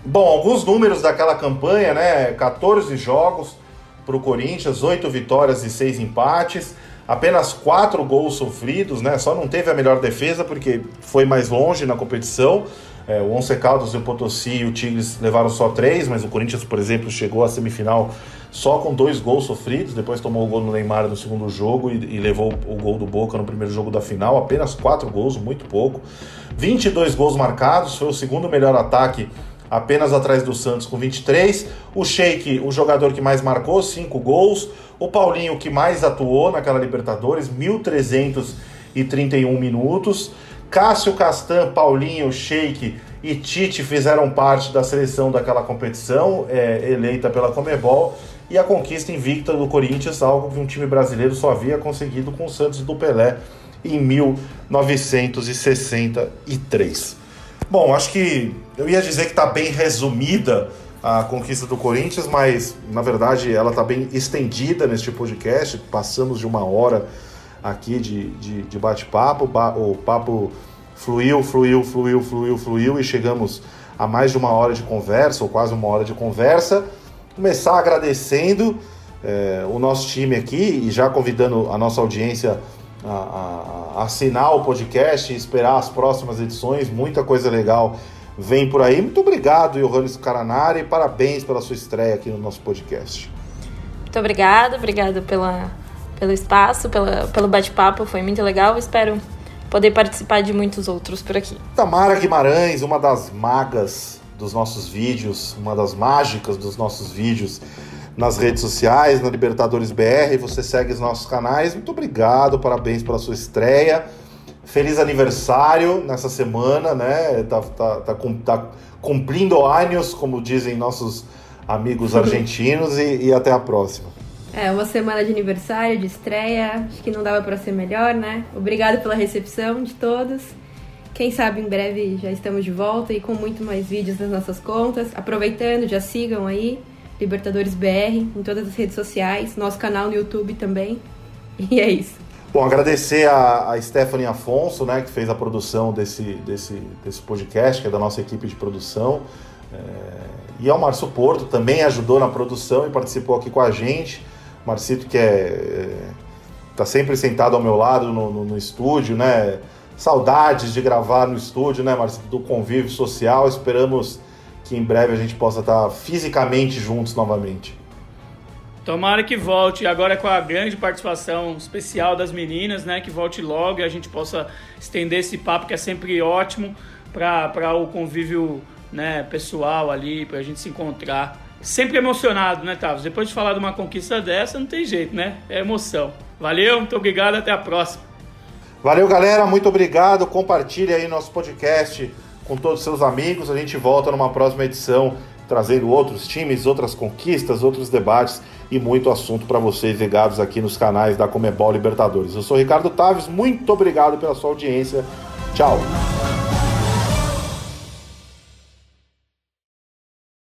Speaker 1: Bom, alguns números daquela campanha, né? 14 jogos para o Corinthians, 8 vitórias e 6 empates, apenas 4 gols sofridos, né? Só não teve a melhor defesa porque foi mais longe na competição. É, o Once Caldas, o Potosí e o Tigres levaram só 3, mas o Corinthians, por exemplo, chegou à semifinal só com dois gols sofridos, depois tomou o gol no Neymar no segundo jogo e, e levou o gol do Boca no primeiro jogo da final, apenas quatro gols, muito pouco. 22 gols marcados, foi o segundo melhor ataque apenas atrás do Santos com 23. O Sheik, o jogador que mais marcou, 5 gols. O Paulinho, que mais atuou naquela Libertadores, 1.331 minutos. Cássio Castan, Paulinho, Sheik e Tite fizeram parte da seleção daquela competição, é, eleita pela Comebol e a conquista invicta do Corinthians, algo que um time brasileiro só havia conseguido com o Santos do Pelé em 1963. Bom, acho que eu ia dizer que está bem resumida a conquista do Corinthians, mas na verdade ela está bem estendida neste podcast. Passamos de uma hora aqui de, de, de bate-papo, o papo fluiu, fluiu, fluiu, fluiu, fluiu e chegamos a mais de uma hora de conversa, ou quase uma hora de conversa começar agradecendo é, o nosso time aqui e já convidando a nossa audiência a, a, a assinar o podcast e esperar as próximas edições. Muita coisa legal vem por aí. Muito obrigado, Johannes Caranari, e parabéns pela sua estreia aqui no nosso podcast.
Speaker 4: Muito obrigado, obrigado pela, pelo espaço, pela, pelo bate-papo, foi muito legal. Espero poder participar de muitos outros por aqui.
Speaker 1: Tamara Guimarães, uma das magas dos nossos vídeos, uma das mágicas dos nossos vídeos nas redes sociais, na Libertadores BR. Você segue os nossos canais. Muito obrigado, parabéns pela sua estreia. Feliz aniversário nessa semana, né? Tá, tá, tá, tá cumprindo anos, como dizem nossos amigos argentinos, e, e até a próxima.
Speaker 3: É, uma semana de aniversário, de estreia. Acho que não dava para ser melhor, né? Obrigado pela recepção de todos. Quem sabe em breve já estamos de volta e com muito mais vídeos nas nossas contas. Aproveitando, já sigam aí Libertadores BR em todas as redes sociais, nosso canal no YouTube também. E é isso.
Speaker 1: Bom, agradecer a, a Stephanie Afonso, né, que fez a produção desse, desse, desse podcast, que é da nossa equipe de produção. É, e ao Márcio Porto, também ajudou na produção e participou aqui com a gente. Marcito, que é, é tá sempre sentado ao meu lado no, no, no estúdio, né? Saudades de gravar no estúdio, né, Marcelo? Do convívio social. Esperamos que em breve a gente possa estar fisicamente juntos novamente.
Speaker 2: Tomara que volte, agora com a grande participação especial das meninas, né? Que volte logo e a gente possa estender esse papo que é sempre ótimo para o convívio né, pessoal ali, para a gente se encontrar. Sempre emocionado, né, Tavos? Depois de falar de uma conquista dessa, não tem jeito, né? É emoção. Valeu, muito obrigado, até a próxima.
Speaker 1: Valeu, galera. Muito obrigado. Compartilhe aí nosso podcast com todos os seus amigos. A gente volta numa próxima edição trazendo outros times, outras conquistas, outros debates e muito assunto para vocês ligados aqui nos canais da Comebol Libertadores. Eu sou Ricardo Taves. Muito obrigado pela sua audiência. Tchau.